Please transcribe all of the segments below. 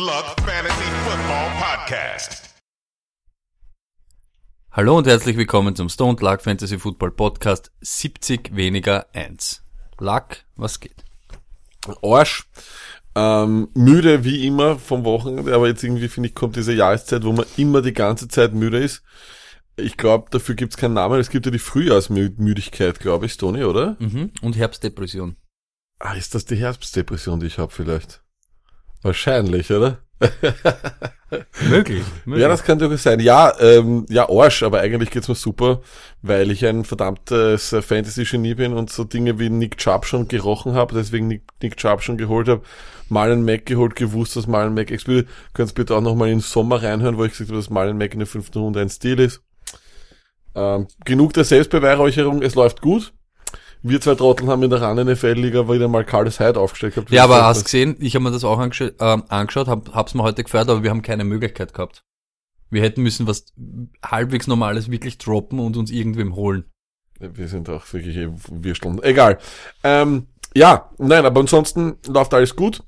Luck Fantasy Football Podcast. Hallo und herzlich willkommen zum Stone Luck Fantasy Football Podcast 70 weniger 1. Luck, was geht? Arsch. Ähm, müde wie immer vom Wochenende, aber jetzt irgendwie finde ich, kommt diese Jahreszeit, wo man immer die ganze Zeit müde ist. Ich glaube, dafür gibt es keinen Namen. Es gibt ja die Frühjahrsmüdigkeit, glaube ich, Toni, oder? Mhm. Und Herbstdepression. Ah, ist das die Herbstdepression, die ich habe vielleicht? Wahrscheinlich, oder? Möglich. möglich. Ja, das kann durchaus sein. Ja, ähm, ja, Arsch, aber eigentlich geht's mir super, weil ich ein verdammtes Fantasy-Genie bin und so Dinge wie Nick Chubb schon gerochen habe, deswegen Nick, Nick Chubb schon geholt habe, Marlon Mack geholt, gewusst, dass Marlon Mack explodiert. Könnt bitte auch nochmal in den Sommer reinhören, wo ich gesagt habe, dass Marlon Mack in der fünften Runde ein Stil ist. Ähm, genug der Selbstbeweihräucherung, es läuft gut. Wir zwei Trotteln haben in der Run NFL-Liga wieder mal Carlos Hyde aufgestellt gehabt. ja, aber hast gesehen, ich habe mir das auch angeschaut, ähm, angeschaut hab, hab's mir heute gefeiert, aber wir haben keine Möglichkeit gehabt. Wir hätten müssen was halbwegs Normales wirklich droppen und uns irgendwem holen. Wir sind auch wirklich eh Würsteln. Egal. Ähm, ja, nein, aber ansonsten läuft alles gut.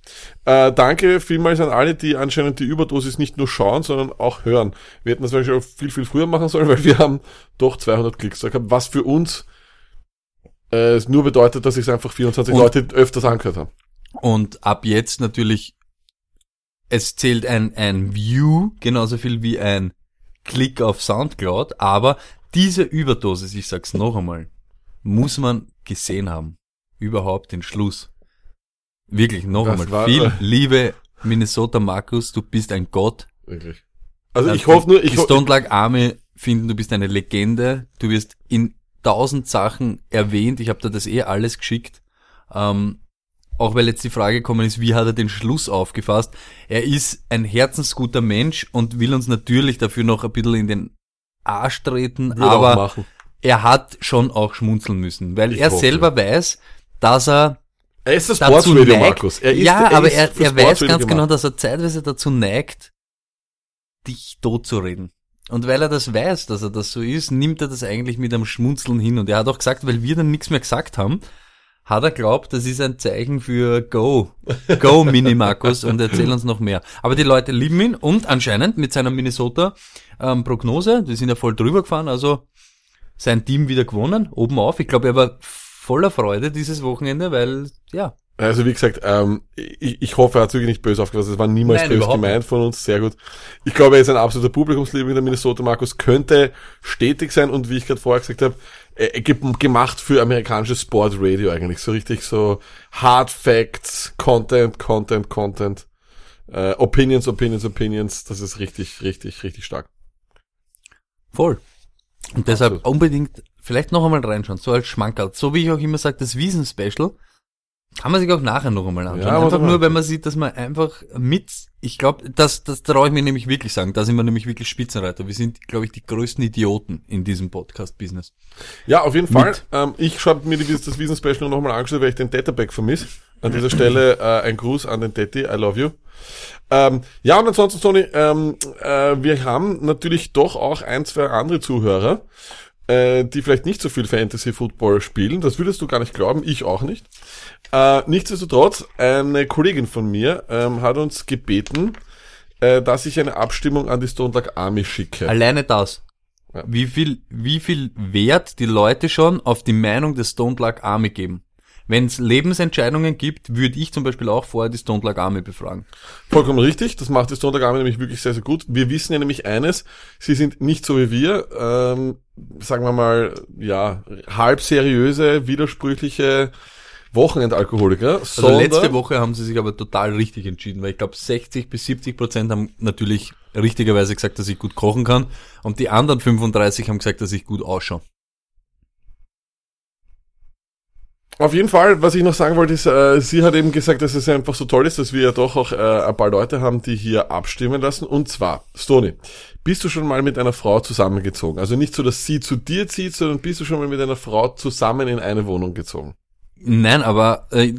Äh, danke vielmals an alle, die anscheinend die Überdosis nicht nur schauen, sondern auch hören. Wir hätten das wahrscheinlich auch viel, viel früher machen sollen, weil wir haben doch 200 Klicks gehabt, was für uns äh, es nur bedeutet, dass sich einfach 24 Und- Leute öfters angehört haben. Und ab jetzt natürlich, es zählt ein, ein View genauso viel wie ein Klick auf Soundcloud, aber diese Überdosis, ich sag's noch einmal, muss man gesehen haben. Überhaupt den Schluss. Wirklich, noch Das einmal. Viel Liebe, Minnesota Markus, du bist ein Gott. Wirklich. Also ich hoffe nur, ich die ho Stone Army finden, du bist eine Legende. Du wirst in tausend Sachen erwähnt. Ich habe dir das eh alles geschickt. Ähm, auch weil jetzt die Frage gekommen ist, wie hat er den Schluss aufgefasst? Er ist ein herzensguter Mensch und will uns natürlich dafür noch ein bisschen in den Arsch treten, würde aber er hat schon auch schmunzeln müssen, weil Ich er hoffe. selber weiß, dass er Er ist das neigt. Markus. Er ist, ja, er aber ist er, er weiß ganz genau, dass er zeitweise dazu neigt, dich totzureden. Und weil er das weiß, dass er das so ist, nimmt er das eigentlich mit einem Schmunzeln hin. Und er hat auch gesagt, weil wir dann nichts mehr gesagt haben, hat er glaubt, das ist ein Zeichen für Go. Go, Mini Markus, und erzähl uns noch mehr. Aber die Leute lieben ihn und anscheinend mit seiner Minnesota-Prognose, die sind ja voll drüber gefahren, also sein Team wieder gewonnen, oben auf. Ich glaube, er war voller Freude dieses Wochenende, weil, ja, Also wie gesagt, ähm, ich, ich hoffe, er hat wirklich nicht böse aufgefasst. Es war niemals Nein, böse gemeint von uns. Sehr gut. Ich glaube, er ist ein absoluter Publikumsliebling der Minnesota Markus. Könnte stetig sein und wie ich gerade vorher gesagt habe, äh, ge- gemacht für amerikanisches Sportradio eigentlich. So richtig so Hard Facts, Content, Content, Content. Äh, Opinions, Opinions, Opinions. Das ist richtig, richtig, richtig stark. Voll. Und deshalb Absolut. unbedingt vielleicht noch einmal reinschauen, so als Schmankerl. So wie ich auch immer sage, das Wiesen-Special kann man sich auch nachher noch einmal anschauen. Ja, einfach nur, wenn man sieht, dass man einfach mit, ich glaube, das, das traue ich mir nämlich wirklich sagen, da sind wir nämlich wirklich Spitzenreiter. Wir sind, glaube ich, die größten Idioten in diesem Podcast-Business. Ja, auf jeden Fall. Ähm, ich habe mir die, das Wiesen-Special nochmal angeschaut, weil ich den Databack vermisse. An dieser Stelle äh, ein Gruß an den Daddy, I love you. Ähm, ja, und ansonsten, Tony, ähm, äh, wir haben natürlich doch auch ein, zwei andere Zuhörer, äh, die vielleicht nicht so viel Fantasy-Football spielen. Das würdest du gar nicht glauben, ich auch nicht. Äh, nichtsdestotrotz, eine Kollegin von mir ähm, hat uns gebeten, äh, dass ich eine Abstimmung an die Stone Luck Army schicke. Alleine das. Ja. Wie viel, wie viel Wert die Leute schon auf die Meinung des Stone Luck Army geben. Wenn es Lebensentscheidungen gibt, würde ich zum Beispiel auch vorher die Stone Luck Army befragen. Vollkommen richtig, das macht die Stone Luck Army nämlich wirklich sehr, sehr gut. Wir wissen ja nämlich eines, sie sind nicht so wie wir, ähm, sagen wir mal, ja, halb seriöse, widersprüchliche Wochenendalkoholiker, Also letzte Woche haben sie sich aber total richtig entschieden, weil ich glaube 60 bis 70 Prozent haben natürlich richtigerweise gesagt, dass ich gut kochen kann und die anderen 35 haben gesagt, dass ich gut ausschaue. Auf jeden Fall, was ich noch sagen wollte, ist, äh, sie hat eben gesagt, dass es einfach so toll ist, dass wir ja doch auch äh, ein paar Leute haben, die hier abstimmen lassen. Und zwar, Stony, bist du schon mal mit einer Frau zusammengezogen? Also nicht so, dass sie zu dir zieht, sondern bist du schon mal mit einer Frau zusammen in eine Wohnung gezogen? Nein, aber äh,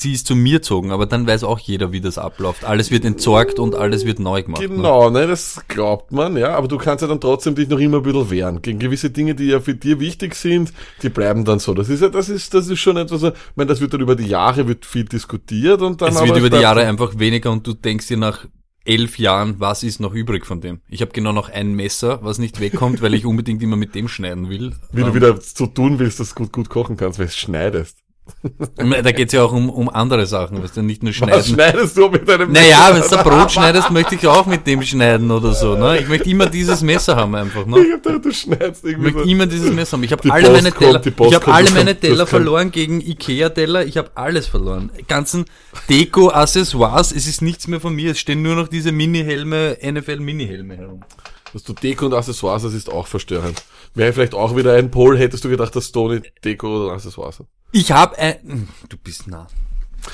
sie ist zu mir gezogen, aber dann weiß auch jeder, wie das abläuft. Alles wird entsorgt und alles wird neu gemacht. Ne? Genau, ne, das glaubt man, ja, aber du kannst ja dann trotzdem dich noch immer ein bisschen wehren. Gegen gewisse Dinge, die ja für dir wichtig sind, die bleiben dann so. Das ist ja, das ist, das ist schon etwas, ich meine, das wird dann über die Jahre, wird viel diskutiert und dann Es wird über die Jahre einfach weniger und du denkst dir nach elf Jahren, was ist noch übrig von dem? Ich habe genau noch ein Messer, was nicht wegkommt, weil ich unbedingt immer mit dem schneiden will. Wie du Ähm, wieder so tun willst, dass du gut, gut kochen kannst, weil es schneidest. Da geht's ja auch um, um andere Sachen, was du nicht nur Was schneiden. schneidest du mit deinem Naja, wenn du ein Brot schneidest, möchte ich auch mit dem schneiden oder so. Ne? Ich möchte immer dieses Messer haben einfach. Ne? Ich hab gedacht, du schneidest Ich irgendwie möchte so. immer dieses Messer haben. Ich habe alle meine kommt, Teller, Post ich habe kommt, alle das meine Teller das verloren gegen Ikea-Teller. Ich habe alles verloren. Ganzen Deko-Accessoires. Es ist nichts mehr von mir. Es stehen nur noch diese Mini-Helme, NFL-Mini-Helme herum. Dass du Deko und Accessoires hast, ist auch verstörend. Wäre vielleicht auch wieder ein Pol, hättest du gedacht, dass Tony Deko oder Accessoires hat. Ich habe ein, du bist nah.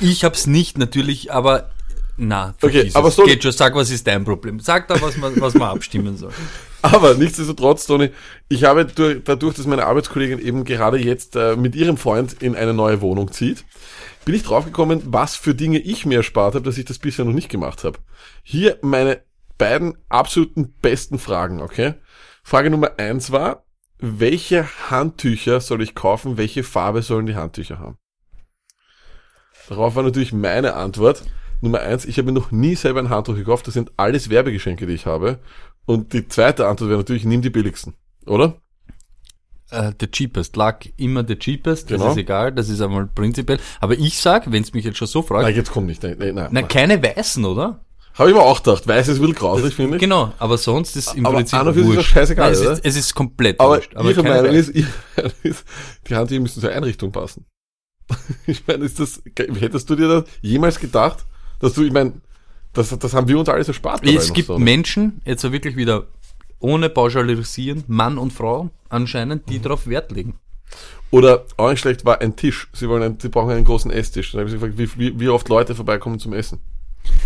Ich hab's nicht natürlich, aber na, Okay, aber so- geht schon. Sag, was ist dein Problem? Sag da, was man, was man abstimmen soll. Aber nichtsdestotrotz, Toni, ich habe durch, dadurch, dass meine Arbeitskollegin eben gerade jetzt äh, mit ihrem Freund in eine neue Wohnung zieht, bin ich draufgekommen, was für Dinge ich mir erspart habe, dass ich das bisher noch nicht gemacht habe. Hier meine beiden absoluten besten Fragen, okay? Frage Nummer eins war, welche Handtücher soll ich kaufen? Welche Farbe sollen die Handtücher haben? Darauf war natürlich meine Antwort. Nummer eins, ich habe mir noch nie selber ein Handtuch gekauft. Das sind alles Werbegeschenke, die ich habe. Und die zweite Antwort wäre natürlich, nimm die billigsten. Oder? Äh, the cheapest. Lag immer the cheapest. Genau. Das ist egal. Das ist einmal prinzipiell. Aber ich sag, wenn es mich jetzt schon so fragt, Nein, jetzt kommt nicht. Nein, nein, nein. na, keine weißen, oder? Habe ich mir auch gedacht. Weiß ist will grausig, finde ich. Genau, aber sonst ist im Aber Prinzip an und ist wurscht. das scheißegal, Nein, es, ist, es ist komplett Aber, wurscht. ihre keine Meinung weißen. ist, ihre Meinung ist, die Handtücher müssen zur Einrichtung passen. Ich meine, ist das, hättest du dir das jemals gedacht, dass du, ich meine, das, das haben wir uns alles erspart. Es gibt so? Menschen, jetzt so wirklich wieder ohne pauschalisieren, Mann und Frau anscheinend, Mhm. die darauf Wert legen. Oder auch nicht schlecht war ein Tisch. Sie wollen einen, sie brauchen einen großen Esstisch. Dann habe ich gefragt, wie, wie, wie oft Leute vorbeikommen zum Essen.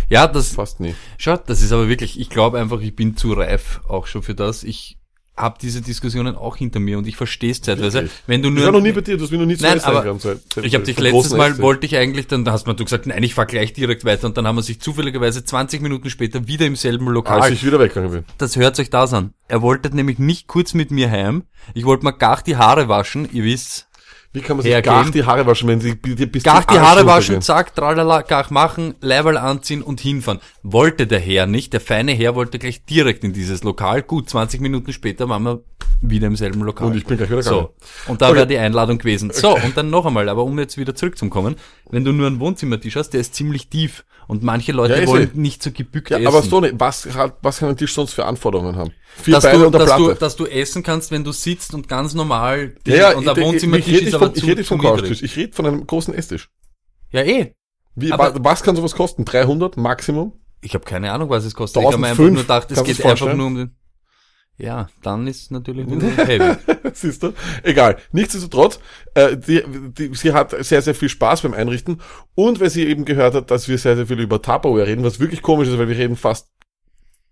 Ja, das, Fast nie. schaut, das ist aber wirklich, ich glaube einfach, ich bin zu reif auch schon für das. Ich habe diese Diskussionen auch hinter mir und ich verstehe es zeitweise. Wirklich? Wenn du Ich nur war noch nie bei dir, du hast mich noch nie zu Nein, aber eingeladen, seit- seit- Ich habe dich letztes Mal, Esstisch. wollte ich eigentlich, dann hast du gesagt, nein, ich fahr gleich direkt weiter und dann haben wir sich zufälligerweise 20 Minuten später wieder im selben Lokal. Als ich wieder weggegangen bin. das hört euch das an. Er wollte nämlich nicht kurz mit mir heim. Ich wollte mir gar die Haare waschen, ihr wisst's. Wie kann man sich Hergehen. gar die Haare waschen, wenn sie dir bis Gar die Haare waschen, runtergehen? zack, tralala, gar machen, Leiberl anziehen und hinfahren. Wollte der Herr nicht, der feine Herr wollte gleich direkt in dieses Lokal. Gut, 20 Minuten später waren wir wieder im selben Lokal. Und ich bin gleich wieder gegangen. So. Und da Okay. wäre die Einladung gewesen. So, und dann noch einmal, aber um jetzt wieder zurückzukommen, wenn du nur einen Wohnzimmertisch hast, der ist ziemlich tief. Und manche Leute Ja, wollen eh. nicht so gebückt Ja, essen. aber Stone, was, was kann ein Tisch sonst für Anforderungen haben? Vier dass, Beine du, dass, du, dass du essen kannst, wenn du sitzt und ganz normal ja, ja, und der Wohnzimmertisch rede ist aber vom, zu, ich rede niedrig. Couchtisch, ich rede von einem großen Esstisch. Ja, eh. Wie, Aber- wa, was kann sowas kosten? 300 Maximum? Ich habe keine Ahnung, was es kostet. Ich habe mir einfach 1005, nur gedacht, es geht einfach nur um den. Ja, dann ist es natürlich heavy. Siehst du? Egal. Nichtsdestotrotz, äh, die, die, sie hat sehr, sehr viel Spaß beim Einrichten. Und weil sie eben gehört hat, dass wir sehr, sehr viel über Tupperware reden, was wirklich komisch ist, weil wir reden fast,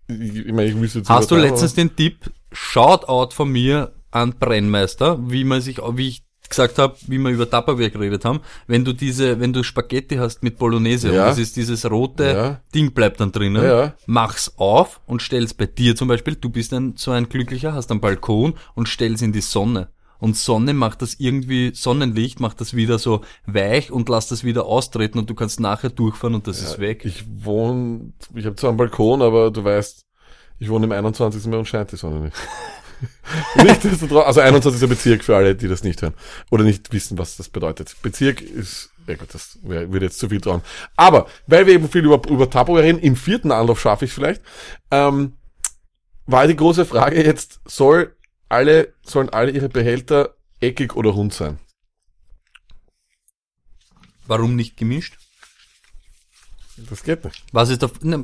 ich, meine, ich müsste jetzt Hast du letztens den Tipp, Shoutout von mir an Brennmeister, wie man sich, wie ich gesagt habe, wie wir über Tupperware geredet haben, wenn du diese, wenn du Spaghetti hast mit Bolognese Ja. und das ist dieses rote Ja. Ding bleibt dann drinnen, ja. mach's auf und stell's bei dir zum Beispiel, du bist ein, so ein Glücklicher, hast einen Balkon und stell's in die Sonne. Und Sonne macht das irgendwie, Sonnenlicht macht das wieder so weich und lässt das wieder austreten und du kannst nachher durchfahren und das ist weg. Ich wohne, ich habe zwar einen Balkon, aber du weißt, ich wohne im 21. Mehr und scheint die Sonne nicht. Nichtsdestotrotz, also 21. Bezirk für alle, die das nicht hören oder nicht wissen, was das bedeutet. Bezirk ist, ja gut, das würde jetzt zu viel trauen. Aber, weil wir eben viel über, über Tupperware reden, im vierten Anlauf schaffe ich vielleicht, ähm, war die große Frage jetzt, soll alle, sollen alle ihre Behälter eckig oder rund sein? Warum nicht gemischt? Das geht nicht. Was ist der, ne,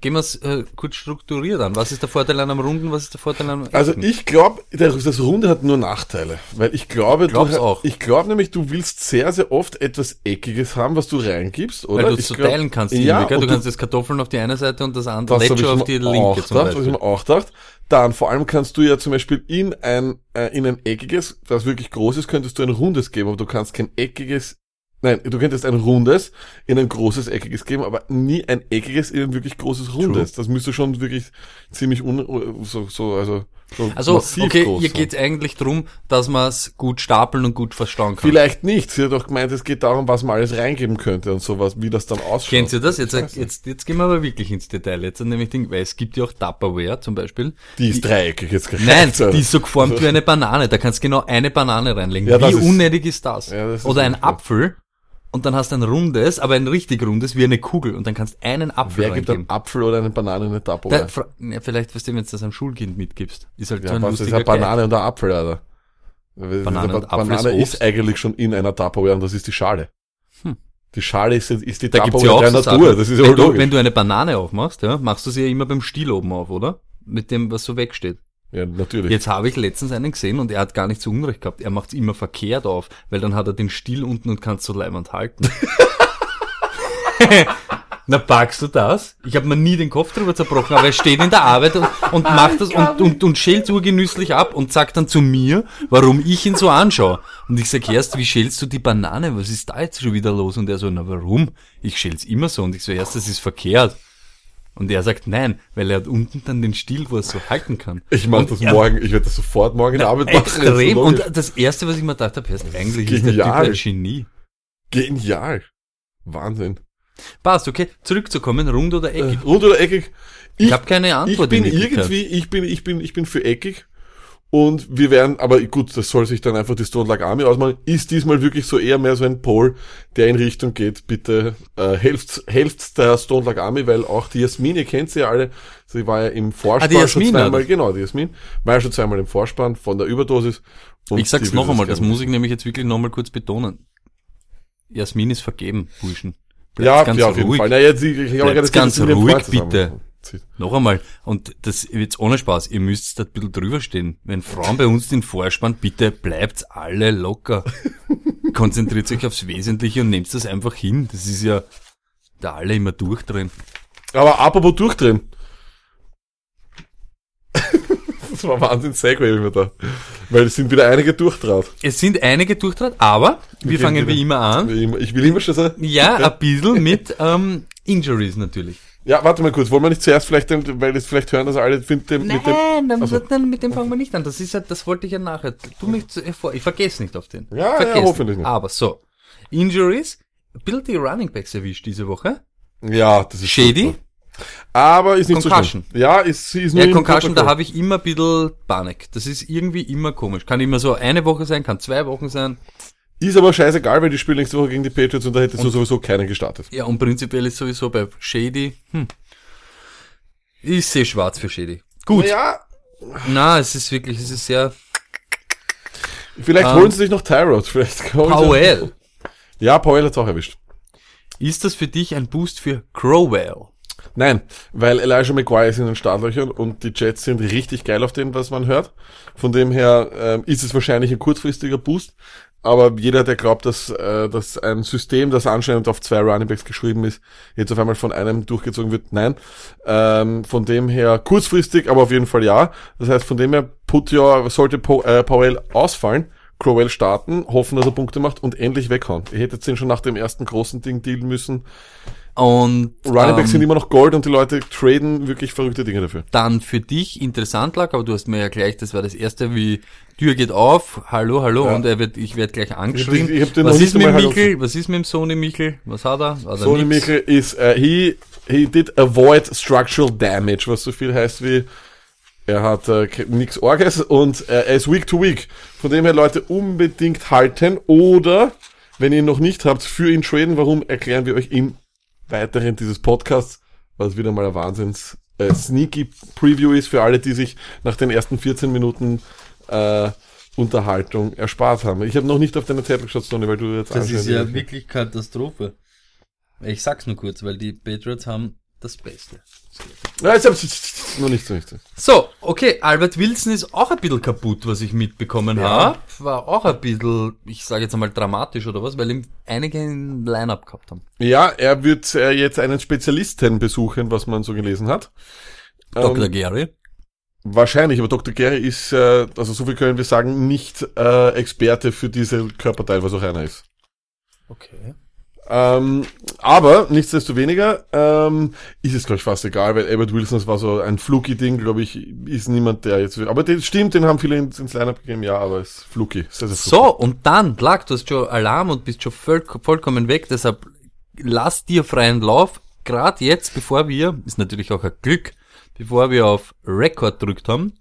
gehen wir es äh, kurz strukturiert an. Was ist der Vorteil an einem Runden, was ist der Vorteil an einem Also Ecken? ich glaube, das Runde hat nur Nachteile, weil ich glaube, du, auch. ich glaube nämlich, du willst sehr, sehr oft etwas Eckiges haben, was du reingibst, oder? Weil du es so glaub- teilen kannst. Ja, irgendwie, und du kannst das Kartoffeln auf die eine Seite und das andere das auf die mir linke auch zum gedacht, das Beispiel. ich mir auch gedacht. Dann vor allem kannst du ja zum Beispiel in ein, äh, in ein eckiges, das wirklich groß ist, könntest du ein rundes geben, aber du kannst kein eckiges Nein, du könntest ein rundes in ein großes eckiges geben, aber nie ein eckiges in ein wirklich großes rundes. Das müsste schon wirklich ziemlich un, so, so, also, so Also, okay, groß hier sein. geht's eigentlich drum, dass man es gut stapeln und gut verstauen kann. Vielleicht nicht. Sie hat doch gemeint, es geht darum, was man alles reingeben könnte und sowas, wie das dann ausschaut. Kennt ihr das? Jetzt, Scheiße. jetzt, jetzt gehen wir aber wirklich ins Detail. Jetzt nämlich Ding, weil es gibt ja auch Tupperware zum Beispiel. Die ist dreieckig jetzt gereicht. Nein, Alter. die ist so geformt wie eine Banane. Da kannst du genau eine Banane reinlegen. Ja, wie ist- unnötig ist das? Ja, das ist Oder ein wirklich wahr. Apfel und dann hast du ein rundes, aber ein richtig rundes wie eine Kugel und dann kannst du einen Apfel Wer gibt einen Apfel oder eine Banane in eine Da, Tupperware? fra- ja, vielleicht, was du, wenn du das einem Schulkind mitgibst. Ist halt so Ja, ein was ist eine Banane und ein Apfel, Alter? Banane und Apfel Banane ist ist, eigentlich schon in einer Tupperware und das ist die Schale. Hm. Die Schale ist, ist die Da gibt's ja auch der so Natur, Sachen. das ist ja wenn, du, wenn du eine Banane aufmachst, ja, machst du sie ja immer beim Stiel oben auf, oder? Mit dem, was so wegsteht. Ja, natürlich. Jetzt habe ich letztens einen gesehen und er hat gar nicht so Unrecht gehabt. Er macht es immer verkehrt auf, weil dann hat er den Stiel unten und kann so leibend halten. Na, packst du das? Ich habe mir nie den Kopf drüber zerbrochen, aber er steht in der Arbeit und, und macht das und, und, und schält urgenüsslich ab und sagt dann zu mir, warum ich ihn so anschaue. Und ich sag erst, wie schälst du die Banane? Was ist da jetzt schon wieder los? Und er so, na warum? Ich schäl's immer so. Und ich so, erst, das ist verkehrt. Und er sagt, nein, weil er hat unten dann den Stiel, wo er es so halten kann. ich mache das morgen, ich werde das sofort morgen in der Arbeit machen. ist so Extrem. logisch. Und das erste, was ich mir gedacht habe, heißt, eigentlich ist der Typ ein Genie. Genial. Wahnsinn. Passt, okay. Zurückzukommen, rund oder eckig. Rund oder eckig? Ich hab keine Antwort Ich bin irgendwie, ich bin, ich bin, ich bin für eckig. Und wir werden, aber gut, das soll sich dann einfach die Stone Lag Army ausmalen, ist diesmal wirklich so eher mehr so ein Poll, der in Richtung geht, bitte äh, helft, helft der Stone Lag Army, weil auch die Jasmin, ihr kennt sie ja alle, sie war ja im Vorspann Ah, schon zweimal, oder? genau, die Jasmin, war ja schon zweimal im Vorspann von der Überdosis. Ich sag's noch einmal, das muss ich nämlich jetzt wirklich noch mal kurz betonen. Jasmin ist vergeben, Burschen. Ja, Bleibt's ganz ja, auf jeden ruhig. Fall. Na, jetzt, ich, ich ganz dem ruhig, Freund zusammen. Bitte. Noch einmal. Und das jetzt ohne Spaß. Ihr müsst da ein bisschen drüber stehen. Wenn Frauen bei uns den Vorspann, bitte bleibt alle locker. Konzentriert euch aufs Wesentliche und nehmt das einfach hin. Das ist ja da alle immer durchdrehen. Aber apropos durchdrehen. das war Wahnsinn Segway immer da. Weil es sind wieder einige durchdraht. Es sind einige durchtrat, aber wir, gehen fangen wieder. wie immer an. Wie immer- Ich will immer schon sagen. Ja, ein bisschen mit ähm, Injuries natürlich. Ja, warte mal kurz. Wollen wir nicht zuerst vielleicht, den- weil das vielleicht hören das alle mit dem, mit dem, Nein, dann, Also- dann, mit dem fangen wir nicht an. Das ist ja, das wollte ich ja nachher. Tu mich zu, vor. Ich vergesse nicht auf den. Ja, ja, hoffentlich nicht. Aber so. Injuries. ein bisschen die Running Backs erwischt diese Woche. ja, das ist Shady? super. Aber ist nicht Concussion. so schlimm. Ja, ist, ist nur Ja, Concussion, da habe ich immer ein bisschen Panik. Das ist irgendwie immer komisch. Kann immer so eine Woche sein, kann zwei Wochen sein. Ist aber scheißegal, weil die spielen nächste Woche gegen die Patriots und da hättest du sowieso keinen gestartet. Ja, und prinzipiell ist sowieso bei Shady, hm. Ich sehe schwarz für Shady. Gut. Ja, Na, es ist wirklich, es ist sehr vielleicht Ähm, holen sie sich noch Tyrod. Vielleicht Powell. Ja, Powell hat's auch erwischt. Ist das für dich ein Boost für Crowell? Nein, weil Elijah McGuire ist in den Startlöchern und die Jets sind richtig geil auf den, was man hört. Von dem her ähm, ist es wahrscheinlich ein kurzfristiger Boost. Aber jeder, der glaubt, dass, äh, dass ein System, das anscheinend auf zwei Runningbacks geschrieben ist, jetzt auf einmal von einem durchgezogen wird, nein. Ähm, von dem her kurzfristig, aber auf jeden Fall ja. Das heißt, von dem her, Putja sollte po, äh, Powell ausfallen, Crowell starten, hoffen, dass er Punkte macht und endlich weghauen. Ihr hättet den schon nach dem ersten großen Ding dealen müssen. Und Runningbacks ähm, sind immer noch Gold und die Leute traden wirklich verrückte Dinge dafür. dann für dich interessant lag, aber du hast mir ja gleich, das war das erste, wie Tür geht auf, hallo, hallo, Ja. und er wird, ich werde gleich angeschrien. Ich- ich was ist mit Michel? Was ist mit dem Sony Michel? Was hat er? Hat Sony? Michel ist, äh, he, he did avoid structural damage, was so viel heißt wie, er hat äh, nix Orges und äh, er ist week to week. Von dem her Leute unbedingt halten oder, wenn ihr ihn noch nicht habt, für ihn traden. Warum erklären wir euch im Weiteren dieses Podcasts, was wieder mal ein Wahnsinns äh, sneaky Preview ist für alle, die sich nach den ersten 14 Minuten äh, Unterhaltung erspart haben. Ich habe noch nicht auf deine Tablet geschaut, Sony, weil du jetzt Das ist ja wirklich Katastrophe. Ich sag's nur kurz, weil die Patriots haben das Beste. Ja, jetzt hab's noch nicht so okay, Albert Wilson ist auch ein bisschen kaputt, was ich mitbekommen Ja. habe. War auch ein bisschen, ich sage jetzt einmal dramatisch oder was, weil ihm einige ein Line-Up gehabt haben. Ja, er wird äh, jetzt einen Spezialisten besuchen, was man so gelesen hat. Dr. Ähm, Gary. wahrscheinlich, aber Dr. Gary ist, äh, also so viel können wir sagen, nicht äh, Experte für diese Körperteil, was auch einer ist. Okay. Ähm, aber nichtsdestoweniger ähm, ist es, glaube ich, fast egal, weil Albert Wilson, das war so ein fluky-Ding, glaube ich, ist niemand, der jetzt... Aber das stimmt, den haben viele ins, ins Line-Up gegeben, ja, aber es ist fluky. Sehr, sehr fluky. So, und dann, Black, du hast schon Alarm und bist schon voll, vollkommen weg, deshalb lass dir freien Lauf. Gerade jetzt, bevor wir, ist natürlich auch ein Glück, bevor wir auf Record drückt haben,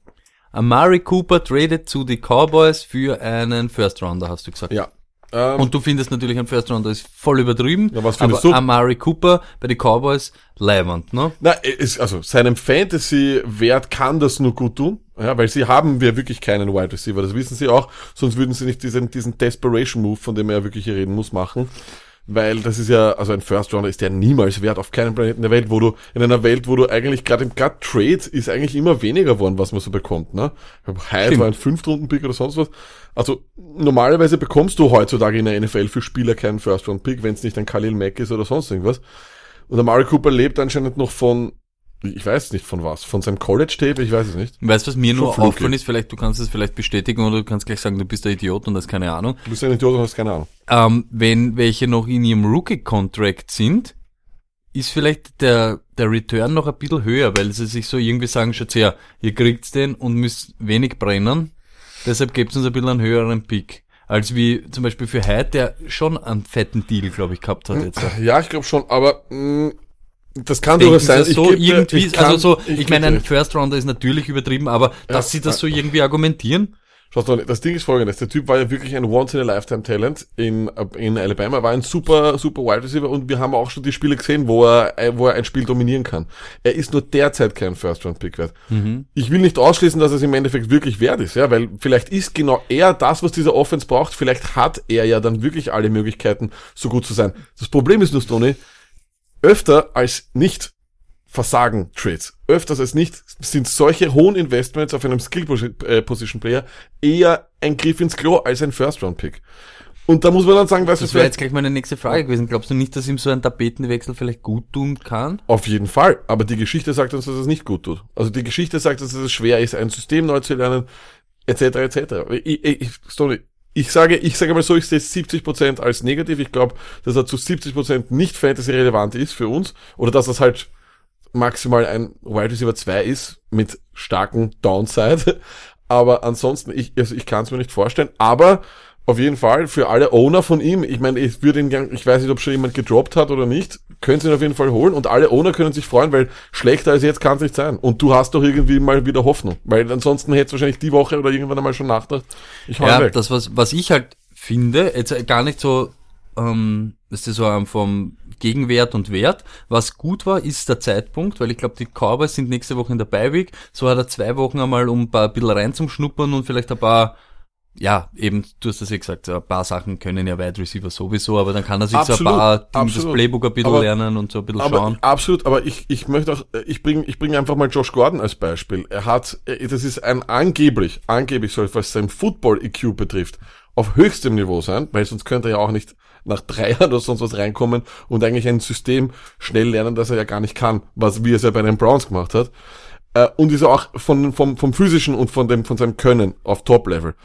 Amari Cooper tradet zu die Cowboys für einen First Rounder, hast du gesagt. Ja. Ähm, Und du findest natürlich ein First Rounder ist voll übertrieben. Ja, was aber findest du? Amari Cooper bei den Cowboys leibend, ne? Na, es, also seinem Fantasy-Wert kann das nur gut tun, ja, weil sie haben wir wirklich keinen Wide Receiver, das wissen sie auch, sonst würden sie nicht diesen, diesen Desperation Move, von dem er wirklich hier reden muss, machen. Weil das ist ja, also ein First Rounder ist ja niemals wert auf keinem Planeten der Welt, wo du, in einer Welt, wo du eigentlich gerade im Gut Trade ist eigentlich immer weniger geworden, was man so bekommt, ne? Hyde war ein Fünftrunden-Pick oder sonst was. Also, normalerweise bekommst du heutzutage in der NFL für Spieler keinen First-Round-Pick, wenn es nicht ein Khalil Mack ist oder sonst irgendwas. Und der Mari Cooper lebt anscheinend noch von, ich weiß nicht von was, von seinem College-Tape, ich weiß es nicht. Weißt du, was mir Schon nur fluky. auffallen ist, vielleicht, du kannst es vielleicht bestätigen oder du kannst gleich sagen, du bist der Idiot und das keine Ahnung. Du bist ein Idiot und hast keine Ahnung. Ähm, wenn welche noch in ihrem Rookie-Contract sind, ist vielleicht der, der Return noch ein bisschen höher, weil sie sich so irgendwie sagen, schaut her, ihr kriegt's den und müsst wenig brennen, deshalb gebt uns ein bisschen einen höheren Pick. Als wie zum Beispiel für Hyde, der schon einen fetten Deal, glaube ich, gehabt hat jetzt. Ja, ich glaube schon, aber mh, das kann durchaus sein. das so dir- irgendwie, ich kann- also so, ich, geb meine, ein First Rounder ist natürlich übertrieben, aber dass sie das so irgendwie argumentieren, Schau mal, das Ding ist folgendes. Der Typ war ja wirklich ein Once-in-a-Lifetime-Talent in, in Alabama, war ein super, super Wide Receiver und wir haben auch schon die Spiele gesehen, wo er, äh, wo er ein Spiel dominieren kann. Er ist nur derzeit kein First-Round-Pick wert. Ich will nicht ausschließen, dass es im Endeffekt wirklich wert ist, ja, weil vielleicht ist genau er das, was dieser Offense braucht. Vielleicht hat er ja dann wirklich alle Möglichkeiten, so gut zu sein. Das Problem ist nur, Stoney, öfter als nicht versagen Trades. Öfters als nicht sind solche hohen Investments auf einem Skill äh, Position Player eher ein Griff ins Klo als ein First Round Pick. Und da muss man dann sagen, weißt du, das wäre jetzt gleich meine nächste Frage gewesen. Glaubst du nicht, dass ihm so ein Tapetenwechsel vielleicht gut tun kann? auf jeden Fall. Aber die Geschichte sagt uns, dass es nicht gut tut. Also die Geschichte sagt, dass es schwer ist, ein System neu zu lernen, etc. etc. Ich, ich, Stoney, ich sage, ich sage mal so, ich sehe 70% als negativ. Ich glaube, dass er zu 70% nicht fantasy relevant ist für uns. Oder dass das halt maximal ein Wide Receiver 2 ist mit starken Downside. Aber ansonsten, ich, also ich kann es mir nicht vorstellen. Aber auf jeden Fall für alle Owner von ihm, ich meine, ich würde ihn gern, ich weiß nicht, ob schon jemand gedroppt hat oder nicht, können sie ihn auf jeden Fall holen und alle Owner können sich freuen, weil schlechter als jetzt kann es nicht sein. Und du hast doch irgendwie mal wieder Hoffnung, weil ansonsten hättest du wahrscheinlich die Woche oder irgendwann einmal schon nachgedacht, ich hau Ja, weg. das was, was ich halt finde, jetzt gar nicht so, ähm, das ist so ähm, vom Gegenwert und Wert. Was gut war, ist der Zeitpunkt, weil ich glaube, die Cowboys sind nächste Woche in der Beiweek. So hat er zwei Wochen einmal, um ein paar ein bisschen reinzuschnuppern und vielleicht ein paar, ja, eben, du hast das ja gesagt, ein paar Sachen können ja Wide Receiver sowieso, aber dann kann er sich so Absolut, ein paar, Dinge, das. Playbook ein bisschen Aber- lernen und so ein bisschen aber schauen. absolut, aber ich, ich möchte auch, ich bringe ich bring einfach mal Josh Gordon als Beispiel. Er hat, das ist ein angeblich, angeblich soll, was sein Football-EQ betrifft, auf höchstem Niveau sein, weil sonst könnte er ja auch nicht nach drei Jahren oder sonst was reinkommen und eigentlich ein System schnell lernen, das er ja gar nicht kann, was wie er es ja bei den Browns gemacht hat. Äh, und ist auch von, vom, vom physischen und von dem, von seinem Können auf Top-Level.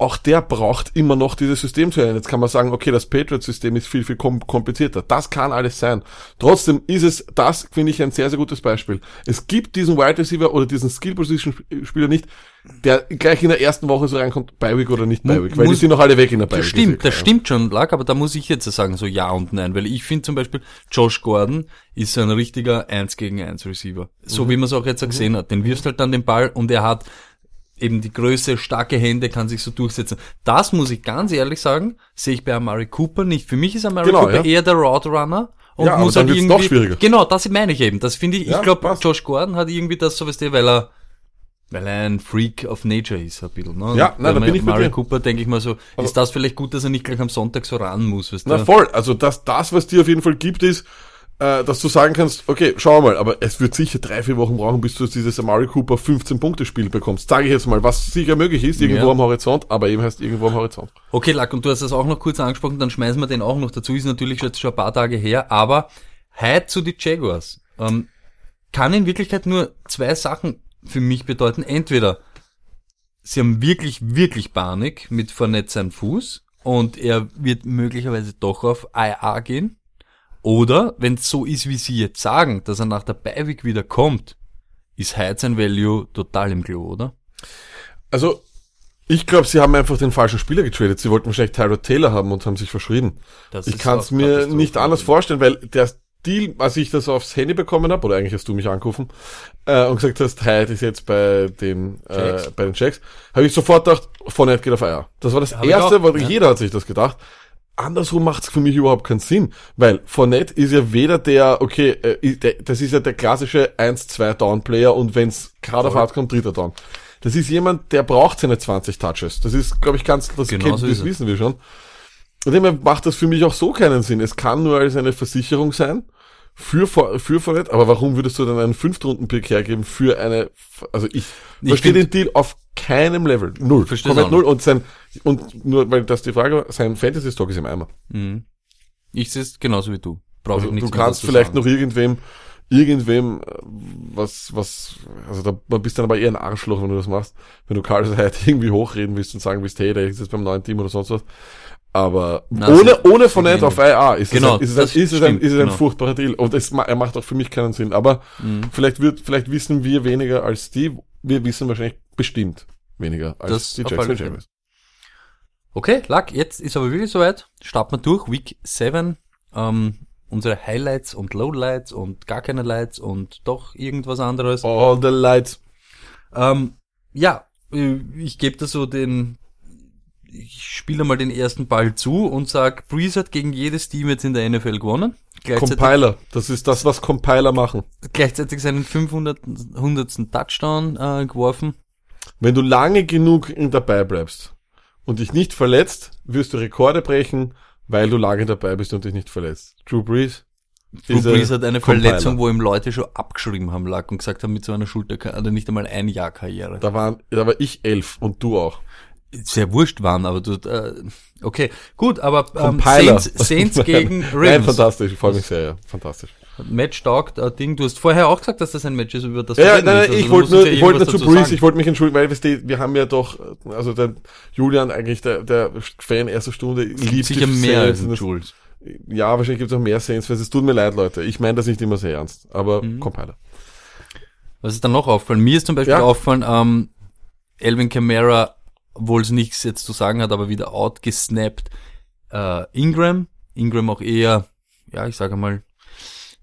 Auch der braucht immer noch dieses System zu lernen. Jetzt kann man sagen, okay, das Patriot-System ist viel, viel kom komplizierter. Das kann alles sein. Trotzdem ist es, das finde ich ein sehr, sehr gutes Beispiel. Es gibt diesen Wide Receiver oder diesen Skill-Position-Spieler nicht, der gleich in der ersten Woche so reinkommt, Bi-Week oder nicht Bi-Week, weil die muss- sind noch alle weg in der Bi-Week. Das stimmt, das stimmt schon, Lack, aber da muss ich jetzt sagen, so ja und nein, weil ich finde zum Beispiel, Josh Gordon ist so ein richtiger 1 gegen 1 Receiver. So wie man es auch jetzt auch gesehen hat. Den wirfst halt dann den Ball und er hat eben die Größe, starke Hände, kann sich so durchsetzen. Das muss ich ganz ehrlich sagen, sehe ich bei Amari Cooper nicht. Für mich ist Amari Genau, Cooper ja. eher der Route Runner. Und Ja, muss dann halt irgendwie, noch schwieriger. Genau, das meine ich eben. Das finde ich, Ja, ich glaube. Josh Gordon hat irgendwie das so, weißt du, weil er, weil er ein Freak of Nature ist, ein bisschen, ne? Ja, nein, da bei bin ich mit Amari dir. Cooper denke ich mal so, ist das vielleicht gut, dass er nicht gleich am Sonntag so ran muss, weißt du? Na voll, also das, das, was dir auf jeden Fall gibt, ist, äh, dass du sagen kannst, okay, schau mal, aber es wird sicher drei, vier Wochen brauchen, bis du dieses Amari Cooper 15-Punkte-Spiel bekommst. Sage ich jetzt mal, was sicher möglich ist, irgendwo Ja. am Horizont, aber eben heißt irgendwo am Horizont. Okay, Lack, und du hast das auch noch kurz angesprochen, dann schmeißen wir den auch noch dazu, ist natürlich jetzt schon ein paar Tage her, aber Hyde zu die Jaguars ähm, kann in Wirklichkeit nur zwei Sachen für mich bedeuten. Entweder sie haben wirklich, wirklich Panik mit Fournette seinem Fuß und er wird möglicherweise doch auf IA gehen. Oder, wenn es so ist, wie sie jetzt sagen, dass er nach der Beiweg wieder kommt, ist heute sein Value total im Klo, oder? Also, ich glaube, sie haben einfach den falschen Spieler getradet. Sie wollten wahrscheinlich Tyrod Taylor haben und haben sich verschrieben. Das ich kann es mir nicht anders vorstellen, weil der Deal, als ich das aufs Handy bekommen habe, oder eigentlich hast du mich angerufen äh, und gesagt hast, Hyde ist jetzt bei den äh, bei den Checks, habe ich sofort gedacht, Fournette geht auf Eier. Das war das Hab Erste, was ja. jeder hat sich das gedacht. Andersrum macht es für mich überhaupt keinen Sinn, weil Fournette ist ja weder der, okay, äh, der, das ist ja der klassische 1-2 Down-Player und wenn's gerade auf hart kommt, dritter Down. Das ist jemand, der braucht seine 20 Touches. Das ist, glaube ich, ganz, das, Genau kennt, so das wissen wir schon. Und demnach macht das für mich auch so keinen Sinn. Es kann nur als eine Versicherung sein für, für Fournette, aber warum würdest du dann einen Fünftrunden-Pick hergeben für eine, also ich, Ich verstehe den Deal auf keinem Level. Null. Versteh's Komplett null. Und sein, und nur, weil das die Frage war, sein Fantasy-Stock ist im Eimer. Mhm. Ich sehe es genauso wie du. Brauche Also ich nichts du kannst vielleicht noch irgendwem, irgendwem, äh, was, was, also da man bist dann aber eher ein Arschloch, wenn du das machst. Wenn du Carlos Hyde irgendwie hochreden willst und sagen willst, hey, der ist jetzt beim neuen Team oder sonst was. Aber Na, ohne, sie- ohne gehen auf IA ist Genau, es, ein, ist es, ein, ist es, ein, ist es ein genau. furchtbarer Deal. Und es, er macht auch für mich keinen Sinn. Aber Mhm. vielleicht wird, vielleicht wissen wir weniger als die. Wir wissen wahrscheinlich bestimmt weniger als Das die Fälle. Jaguars. Okay, Lack, jetzt ist aber wirklich soweit. Starten wir durch. Week 7. Ähm, unsere Highlights und Lowlights und gar keine Lights und doch irgendwas anderes. All the lights. Ähm, ja, äh, ich gebe da so den, ich spiele mal den ersten Ball zu und sag, Breeze hat gegen jedes Team jetzt in der NFL gewonnen. Compiler. Das ist das, was Compiler machen. gleichzeitig seinen 500. 100. Touchdown äh, geworfen. Wenn du lange genug dabei bleibst und dich nicht verletzt, wirst du Rekorde brechen, weil du lange dabei bist und dich nicht verletzt. Drew Brees. Drew Brees hat eine Compiler. Verletzung, wo ihm Leute schon abgeschrieben haben, lag und gesagt haben, mit so einer Schulter er nicht einmal ein Jahr Karriere. Da waren, da war ich elf und du auch. Sehr wurscht waren, aber du, äh, okay, gut, aber ähm. Saints, Saints gegen Nein, Ravens. fantastisch. Ich freue mich sehr, ja. Fantastisch. Match taugt, äh, Ding. Du hast vorher auch gesagt, dass das ein Match ist, über das Ja, du nein, nein, Also ich wollte nur, ja ich wollte nur irgendwas zu dazu Brees, sagen. ich wollte mich entschuldigen, weil du, wir haben ja doch, also der Julian eigentlich, der, der Fan erster Stunde, liebt Sicher mehr als Saints. Jules. Ja, wahrscheinlich gibt es auch mehr Saints-Fans. Es tut mir leid, Leute. Ich meine das nicht immer sehr ernst. Aber Mhm. Compiler. Was ist dann noch aufgefallen? Mir ist zum Beispiel Ja. aufgefallen, ähm, Elvin Kamara, obwohl es nichts jetzt zu sagen hat, aber wieder outgesnappt. Äh, Ingram, Ingram auch eher, ja, ich sage mal,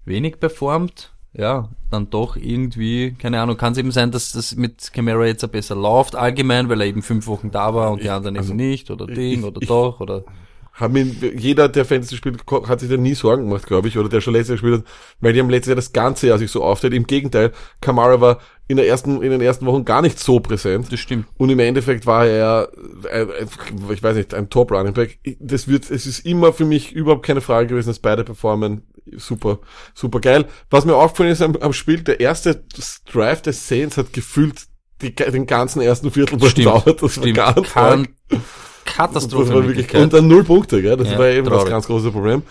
wenig performt. Ja, dann doch irgendwie, keine Ahnung, kann es eben sein, dass das mit Camara jetzt besser läuft, allgemein, weil er eben fünf Wochen da war und die Ich- anderen also, eben nicht, oder Ding, ich- oder ich- doch, oder Haben ihn, jeder, der Fantasy spielt, hat sich da nie Sorgen gemacht, glaube ich, oder der schon letztes Jahr gespielt hat, weil die haben letztes Jahr das ganze Jahr sich so auftritt. Im Gegenteil, Kamara war in der ersten, in den ersten Wochen gar nicht so präsent. das stimmt. Und im Endeffekt war er, ein, ein, ich weiß nicht, ein Top Running Back. Das wird, es ist immer für mich überhaupt keine Frage gewesen, dass beide performen. Super, super geil. Was mir aufgefallen ist am, am Spiel, der erste Drive des Saints hat gefühlt die, den ganzen ersten Viertel gedauert. Das stimmt. war ganz. Katastrophe. Das war wirklich, und dann null Punkte, gell? Das Ja, war eben das traurig. ganz große Problem.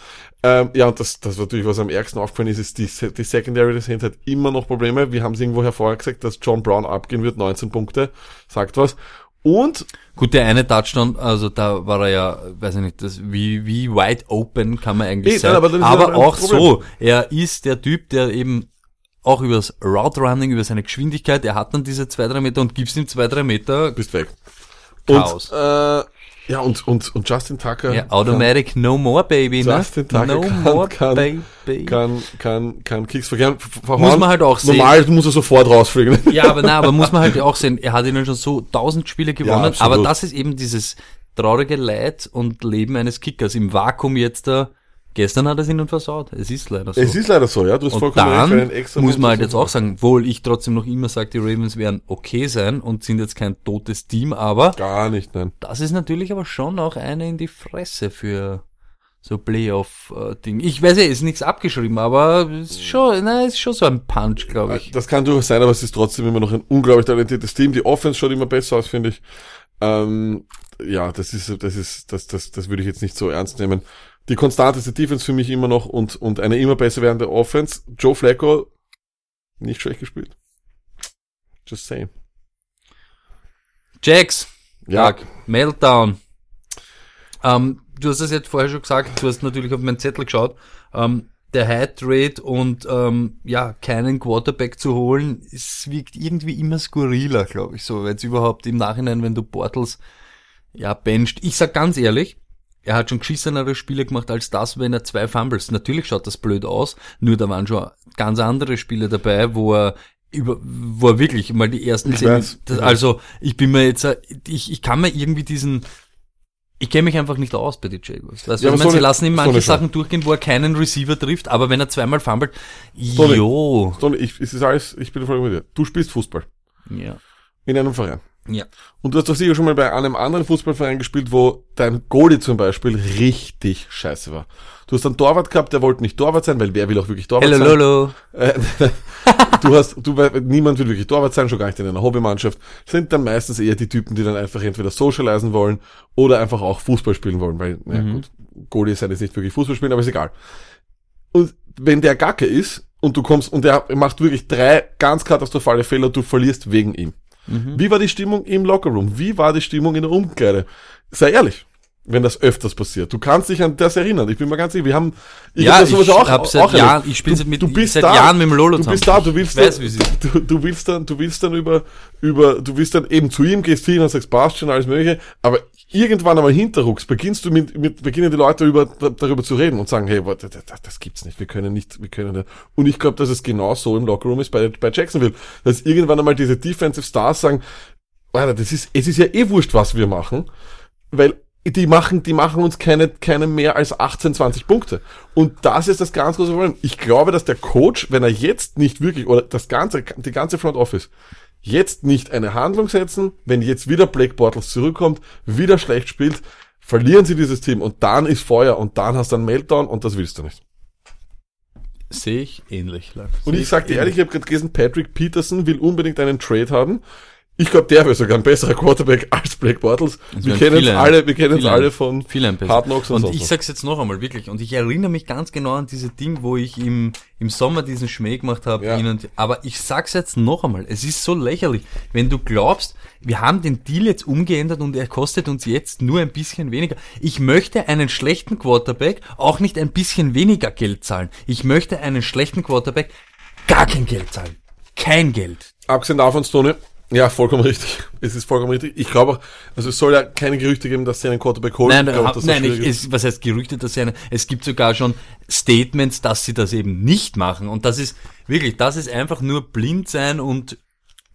Ähm, ja, und das, das natürlich, was am ärgsten aufgefallen ist, ist die, die Secondary des Saints hat immer noch Probleme. Wir haben es irgendwo hervorher gesagt, dass John Brown abgehen wird, 19 Punkte, sagt was. Und Gut, der eine Touchdown, also da war er ja, weiß ich nicht, das, wie, wie wide open kann man eigentlich Nee, sein. aber aber auch so, er ist der Typ, der eben auch übers Route Running, über seine Geschwindigkeit, er hat dann diese zwei, drei Meter und gibst ihm zwei, drei Meter, bist weg. Chaos. Und, äh, ja, und, und, und Justin Tucker. ja, automatic no more, baby, ne? Justin Tucker No kann- more, kann- baby. Kann, kann, kann Kicks verkehren. verhauen. Muss man halt auch sehen. Normal muss er sofort rausfliegen. Ja, aber na, aber muss man halt auch sehen, er hat ihnen schon so tausend Spiele gewonnen, absolut. aber das ist eben dieses traurige Leid und Leben eines Kickers im Vakuum jetzt da. Gestern hat er es ihnen versaut. Es ist leider so. Es ist leider so, ja. Du hast und vollkommen recht. für dann einen extra muss man halt jetzt auch sagen, wohl ich trotzdem noch immer sage, die Ravens werden okay sein und sind jetzt kein totes Team, aber Gar nicht, nein. das ist natürlich aber schon auch eine in die Fresse für so Playoff-Ding. Ich weiß ja, ist nichts abgeschrieben, aber es ist schon, na, ist schon so ein Punch, glaube ich. Das kann durchaus sein, aber es ist trotzdem immer noch ein unglaublich talentiertes Team. Die Offense schaut immer besser aus, finde ich. Ähm, ja, das ist, das ist, das, das, das würde ich jetzt nicht so ernst nehmen. Die konstanteste Defense für mich immer noch und, und eine immer besser werdende Offense. Joe Flacco, nicht schlecht gespielt. Just saying. Jax, Ja, Tag, Meltdown. Ähm, du hast es jetzt vorher schon gesagt, du hast natürlich auf meinen Zettel geschaut. Ähm, der High Trade und ähm, ja, keinen Quarterback zu holen, es wirkt irgendwie immer skurriler, glaube ich, so, weil überhaupt im Nachhinein, wenn du Portals ja bencht. Ich sag ganz ehrlich, er hat schon geschissenere Spiele gemacht als das, wenn er zwei Fumbles. Natürlich schaut das blöd aus, nur da waren schon ganz andere Spiele dabei, wo er über, wo er wirklich mal die ersten Ich zehn, das, also ich bin mir jetzt, ich, ich kann mir irgendwie diesen, ich kenne mich einfach nicht aus bei den Jaguars. Weißt du, Ja, meine? so sie lassen ihm so manche Show. Sachen durchgehen, wo er keinen Receiver trifft, aber wenn er zweimal fummelt, jo. Sondern ich, es ist alles, ich bin voll mit dir. Du spielst Fußball. Ja. In einem Verein. Ja. Und du hast doch sicher schon mal bei einem anderen Fußballverein gespielt, wo dein Goalie zum Beispiel richtig scheiße war. Du hast einen Torwart gehabt, der wollte nicht Torwart sein, weil wer will auch wirklich Torwart Hello, sein? lolo. Äh, du hast, du, niemand will wirklich Torwart sein, schon gar nicht in einer Hobbymannschaft. Sind dann meistens eher die Typen, die dann einfach entweder socialisen wollen oder einfach auch Fußball spielen wollen, weil, na Mhm. gut, Goalie ist ja jetzt nicht wirklich Fußball spielen, aber ist egal. Und wenn der Gacke ist und du kommst und der macht wirklich drei ganz katastrophale Fehler, du verlierst wegen ihm. Mhm. Wie war die Stimmung im Lockerroom? Wie war die Stimmung in der Umkleide? Sei ehrlich. Wenn das öfters passiert. Du kannst dich an das erinnern. Ich bin mir ganz sicher, wir haben, ich Ja, hab das ich auch, hab seit auch. Jahren- ich spiel Du- mit- du bist seit da, Jahren mit dem Lolo Du bist da, du willst weiß, dann, du, du willst dann, du willst dann über, über, du willst dann eben zu ihm, gehst hin und sagst, passt schon, alles mögliche, aber irgendwann einmal hinterrucks beginnst du mit, mit, beginnen die Leute über, darüber zu reden und sagen, hey, warte, das, das gibt's nicht, wir können nicht, wir können nicht. Und ich glaube, dass es genau so im Lockerroom ist bei, bei Jacksonville, dass irgendwann einmal diese Defensive Stars sagen, Alter, das ist, es ist ja eh wurscht, was wir machen, weil die machen, die machen uns keine, keine mehr als 18, 20 Punkte. Und das ist das ganz große Problem. Ich glaube, dass der Coach, wenn er jetzt nicht wirklich, oder das ganze, die ganze Front Office, jetzt nicht eine Handlung setzen, wenn jetzt wieder Blake Bortles zurückkommt, wieder schlecht spielt, verlieren sie dieses Team und dann ist Feuer und dann hast du einen Meltdown und das willst du nicht. Sehe ich ähnlich. Und ich sag dir ähnlich. ehrlich, ich habe gerade gelesen, Patrick Peterson will unbedingt einen Trade haben. Ich glaube, der wäre sogar ein besserer Quarterback als Blake Bortles. Es Wir kennen viele- alle, wir kennen viele- alle von Hard Knocks und, Und ich sag's jetzt noch einmal, wirklich. Und ich erinnere mich ganz genau an diese Ding, wo ich im, im Sommer diesen Schmäh gemacht habe. Ja. Aber ich sag's jetzt noch einmal. Es ist so lächerlich. Wenn du glaubst, wir haben den Deal jetzt umgeändert und er kostet uns jetzt nur ein bisschen weniger. Ich möchte einen schlechten Quarterback auch nicht ein bisschen weniger Geld zahlen. Ich möchte einen schlechten Quarterback gar kein Geld zahlen. Kein Geld. Abgesehen davon, Stone, ja, vollkommen richtig. Es ist vollkommen richtig. Ich glaube auch, also es soll ja keine Gerüchte geben, dass sie einen Quarterback holen. Nein, ich glaube, ha- dass das nein ich, es, was heißt Gerüchte, dass sie eine, es gibt sogar schon Statements, dass sie das eben nicht machen. Und das ist wirklich, das ist einfach nur blind sein und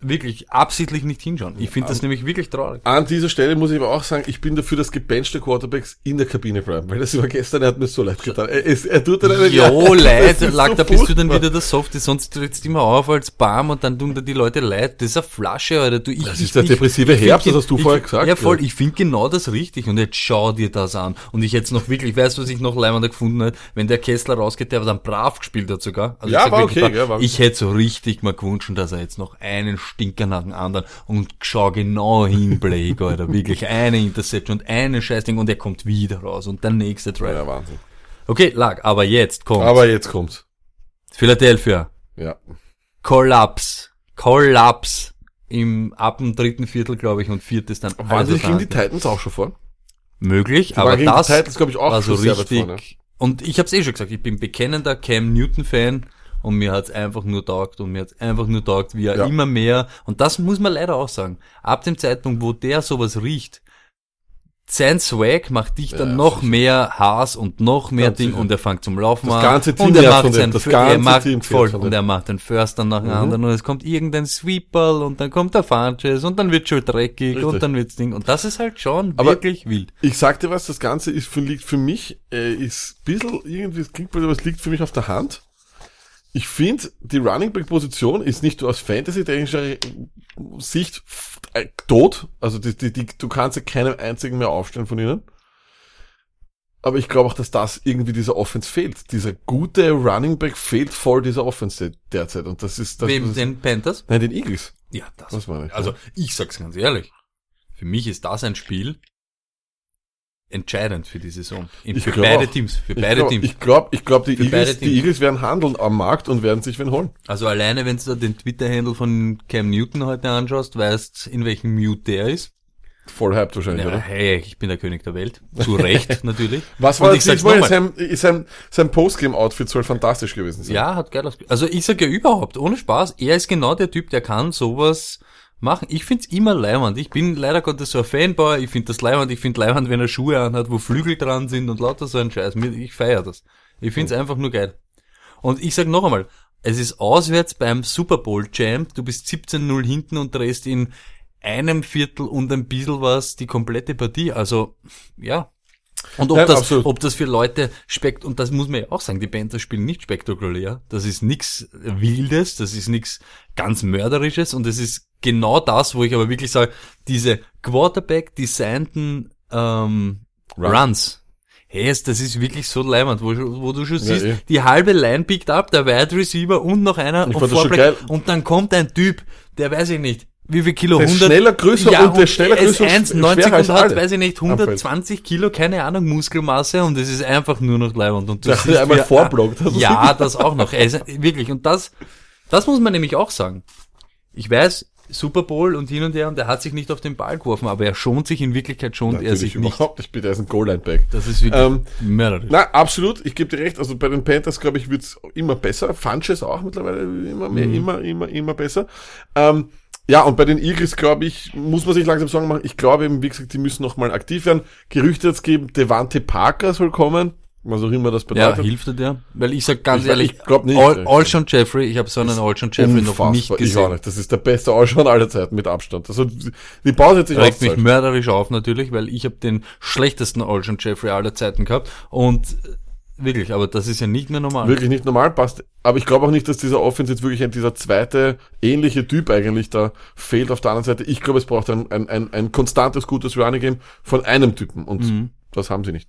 wirklich absichtlich nicht hinschauen. Ich finde das nämlich wirklich traurig. An dieser Stelle muss ich aber auch sagen, ich bin dafür, dass gebenchte Quarterbacks in der Kabine bleiben, weil das war gestern, er hat mir so leid getan. Er, es, er tut dann einen, Jo, leid, lag, so da bist du dann wieder der Softie, sonst trittst du immer auf als Bam und dann tun da die Leute leid. Das ist eine Flasche, Alter. Du, ich, Das ist der ich- depressive ich Herbst, das hast du vorher gesagt, Ja, voll, ja. ich finde genau das richtig und jetzt schau dir das an. Und ich jetzt noch wirklich, weißt du, was ich noch leibender gefunden hätte? Wenn der Kessler rausgeht, der aber dann brav gespielt hat sogar. Also Ja, war okay, ja, war- Ich hätte so richtig mal gewünscht, dass er jetzt noch einen Stinker nach dem anderen und schau genau hin, Blake, Alter. Wirklich eine Interception und eine Scheißding und er kommt wieder raus und der nächste Drive. Ja, Wahnsinn. Okay, lag, aber jetzt kommt Aber jetzt kommt's. Philadelphia. Ja. Kollaps. Kollaps. Im, ab dem dritten Viertel, glaube ich, und viertes dann. Waren die gegen die. Titans auch schon vor? Möglich, waren aber gegen die das Titans, ich, auch war so richtig. vorne. Und ich habe es eh schon gesagt, ich bin bekennender Cam Newton-Fan und mir hat's einfach nur taugt und mir hat's einfach nur taugt, wie er Ja. immer mehr, und das muss man leider auch sagen, ab dem Zeitpunkt, wo der sowas riecht, sein Swag macht dich dann Ja, noch sicher. mehr Haas und noch mehr Ganz Ding sicher. und er fängt zum Laufen Das an. ganze Team und er macht sein, Das er ganze macht Team voll, und er macht den First dann nach dem Mhm. anderen und es kommt irgendein Sweeperl und dann kommt der Funches und dann wird schon dreckig Richtig. und dann wird's Ding und das ist halt schon Aber- wirklich wild. Ich sag dir was, das Ganze ist für, liegt für mich, äh, ist ein bisschen, irgendwie, es klingt blöd, aber es liegt für mich auf der Hand. Ich finde, die Running Back Position ist nicht nur aus Fantasy-technischer Sicht tot. Also die, die, die, du kannst ja keinen einzigen mehr aufstellen von ihnen. Aber ich glaube auch, dass das irgendwie dieser Offense fehlt. Dieser gute Running Back fehlt voll dieser Offense derzeit. Und das ist, das, Wem das, den Panthers? nein, den Eagles. Ja, das. Was meine ich? Also ich sag's ganz ehrlich. Für mich ist das ein Spiel entscheidend für die Saison. Ich für glaub beide. Teams. Für ich beide glaub, Teams. Ich glaube, ich glaub, die, Für Eagles, die. Eagles werden handeln am Markt und werden sich wen holen. Also alleine, wenn du da den Twitter-Handle von Cam Newton heute anschaust, weißt, in welchem Mute der ist. voll hyped wahrscheinlich, Ja, oder? hey, ich bin der König der Welt. Zu Recht, natürlich. Was war ich sag's. Sein, sein, sein Postgame-Outfit soll fantastisch gewesen sein. Ja, hat geil ausgesehen. Also ich sage ja überhaupt, ohne Spaß, er ist genau der Typ, der kann sowas machen. Ich find's immer leibend. Ich bin leider Gottes so ein Fanboy, ich find das leibend, ich find leibend, wenn er Schuhe anhat, wo Flügel dran sind und lauter so ein Scheiß. Ich feier das. Ich find's einfach nur geil. Und ich sag noch einmal, es ist auswärts beim Super Bowl Champ, du bist 17-0 hinten und drehst in einem Viertel und ein bisschen was die komplette Partie. Also, ja. Und ob, Nein, das, absolut. ob das für Leute spekt, und das muss man ja auch sagen, die Panthers spielen nicht spektakulär. Das ist nix Wildes, das ist nix ganz Mörderisches und das ist genau das, wo ich aber wirklich sage, diese Quarterback-designten ähm, Run. Runs. Hey, das ist wirklich so leimend, wo, wo du schon siehst, eh. die halbe Line pickt ab, der Wide Receiver und noch einer Ich und, geil. und dann kommt ein Typ, der weiß ich nicht, wie viel Kilo, Der ist 100, schneller, größer ja, und der ist schneller, er ist größer und 1,90 schwerer als und hat, weiß ich nicht, am Feld. 120 Kilo, keine Ahnung, Muskelmasse und es ist einfach nur noch leibend. Und du hat siehst, einmal vorblockt. Also Ja, das auch noch. Ist, wirklich, und das, das muss man nämlich auch sagen. Ich weiß, Super Bowl und hin und her, und er hat sich nicht auf den Ball geworfen, aber er schont sich in Wirklichkeit schont er sich nicht. überhaupt nicht, bitte, er ist ein Goal-Line-Back. Das ist wirklich Ähm, mörderisch. Na, absolut, ich gebe dir recht. Also bei den Panthers, glaube ich, wird's immer besser. Funches auch mittlerweile immer mehr, Mhm. immer, immer, immer besser. Ähm, ja, und bei den Eagles, glaube ich, muss man sich langsam Sorgen machen. Ich glaube eben, wie gesagt, die müssen nochmal aktiv werden. Gerüchte jetzt geben, Devante Parker soll kommen. Was auch immer das Ja, bedeutet. hilft er dir? Weil ich sag ganz Ich- ehrlich, ich glaub nicht. Al Alshon Jeffrey, ich habe so einen Alshon Jeffrey noch Unfassbar. nicht Ich auch gesehen. nicht. Das ist der beste Ausschau aller Zeiten mit Abstand. Also die Pause hat sich Regt mich mörderisch auf natürlich, weil ich habe den schlechtesten Alshon Jeffrey aller Zeiten gehabt und äh, wirklich, aber das ist ja nicht mehr normal. Wirklich nicht normal passt. Aber ich glaube auch nicht, dass dieser Offense jetzt wirklich ein, dieser zweite ähnliche Typ eigentlich da fehlt auf der anderen Seite. Ich glaube, es braucht ein, ein, ein, ein konstantes, gutes Running Game von einem Typen und Mhm. das haben sie nicht.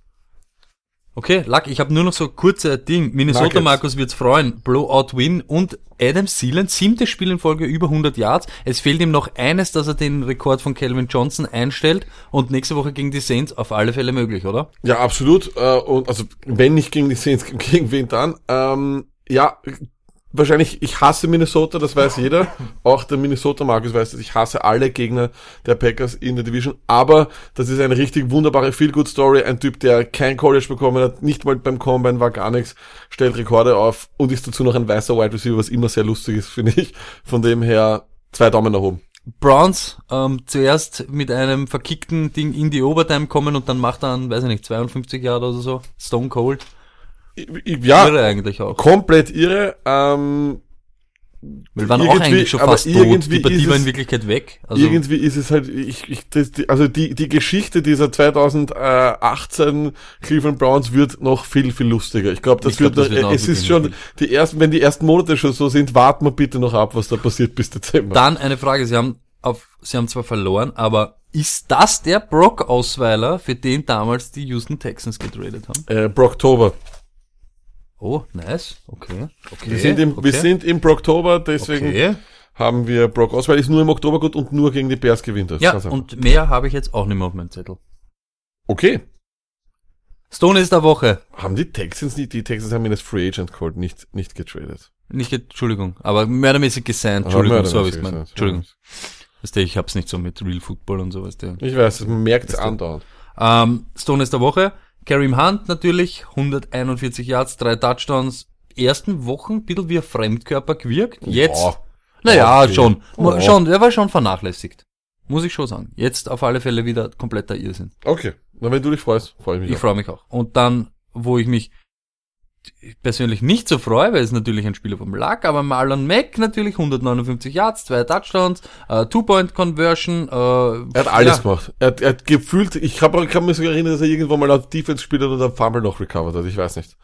Okay, Luck, ich habe nur noch so kurze Ding. Minnesota Nuggets. Markus wird's freuen. Blowout Win und Adam Sealand, siebtes Spiel in Folge über 100 Yards. Es fehlt ihm noch eines, dass er den Rekord von Calvin Johnson einstellt und nächste Woche gegen die Saints auf alle Fälle möglich, oder? Ja, absolut. Äh, und also wenn nicht gegen die Saints, gegen wen dann? Ähm, ja, wahrscheinlich, ich hasse Minnesota, das weiß jeder. Auch der Minnesota Markus weiß das. Ich hasse alle Gegner der Packers in der Division. Aber das ist eine richtig wunderbare Feel-Good-Story. Ein Typ, der kein College bekommen hat, nicht mal beim Combine war gar nichts, stellt Rekorde auf und ist dazu noch ein weißer Wide Receiver, was immer sehr lustig ist, finde ich. Von dem her zwei Daumen nach oben. Browns ähm, zuerst mit einem verkickten Ding in die Overtime kommen und dann macht er einen, weiß ich nicht, 52 Jahre oder so. Stone Cold. Ja, Irre eigentlich auch. komplett irre. Ähm, Wir waren auch eigentlich schon aber fast tot. irgendwie Die Partie war in Wirklichkeit weg. Also, irgendwie ist es halt, ich, ich, das, die, also die, die Geschichte dieser 2018 Cleveland Browns wird noch viel, viel lustiger. Ich glaube, das, Ich glaub, wird, das wird es ist schon, die ersten, wenn die ersten Monate schon so sind, warten wir bitte noch ab, was da passiert bis Dezember. Dann eine Frage, Sie haben auf, Sie haben zwar verloren, aber ist das der Brock-Ausweiler, für den damals die Houston Texans getradet haben? äh, Brocktober. Oh, nice. Okay. okay. Wir sind im, okay. wir sind im Brocktober, deswegen Okay. haben wir Brock Osweiler ist nur im Oktober gut und nur gegen die Bears gewinnt das. Ja, und mehr habe ich jetzt auch nicht mehr auf meinem Zettel. okay. Stone ist der Woche. Haben die Texans nicht, die Texans haben ihn als Free Agent geholt, nicht, nicht getradet. Nicht, Entschuldigung, aber mördermäßig gesigned. Entschuldigung, Aber so habe ich gesagt, Entschuldigung. Weißt du, ich hab's nicht so mit Real Football und sowas. Der. Ich weiß, man merkt es andauernd. Ähm, Stone ist der Woche. Kareem Hunt natürlich, 141 Yards, drei Touchdowns. Ersten Wochen ein bisschen wie ein Fremdkörper gewirkt. Jetzt, Ja. naja, Okay. schon. Oh. Schon, er war schon vernachlässigt. Muss ich schon sagen. Jetzt auf alle Fälle wieder kompletter Irrsinn. Okay. Na, wenn du dich freust, freue ich mich Ich auch. freue mich auch. Und dann, wo ich mich persönlich nicht so freue, weil es natürlich ein Spieler vom Luck, aber Marlon Mack natürlich 159 Yards, zwei Touchdowns, äh, Two-Point-Conversion. Äh, Er hat alles gemacht. Er, hat- er hat gefühlt, ich, ich kann mich sogar erinnern, dass er irgendwo mal auf Defense gespielt hat und am Fumble noch recovered hat. Ich weiß nicht.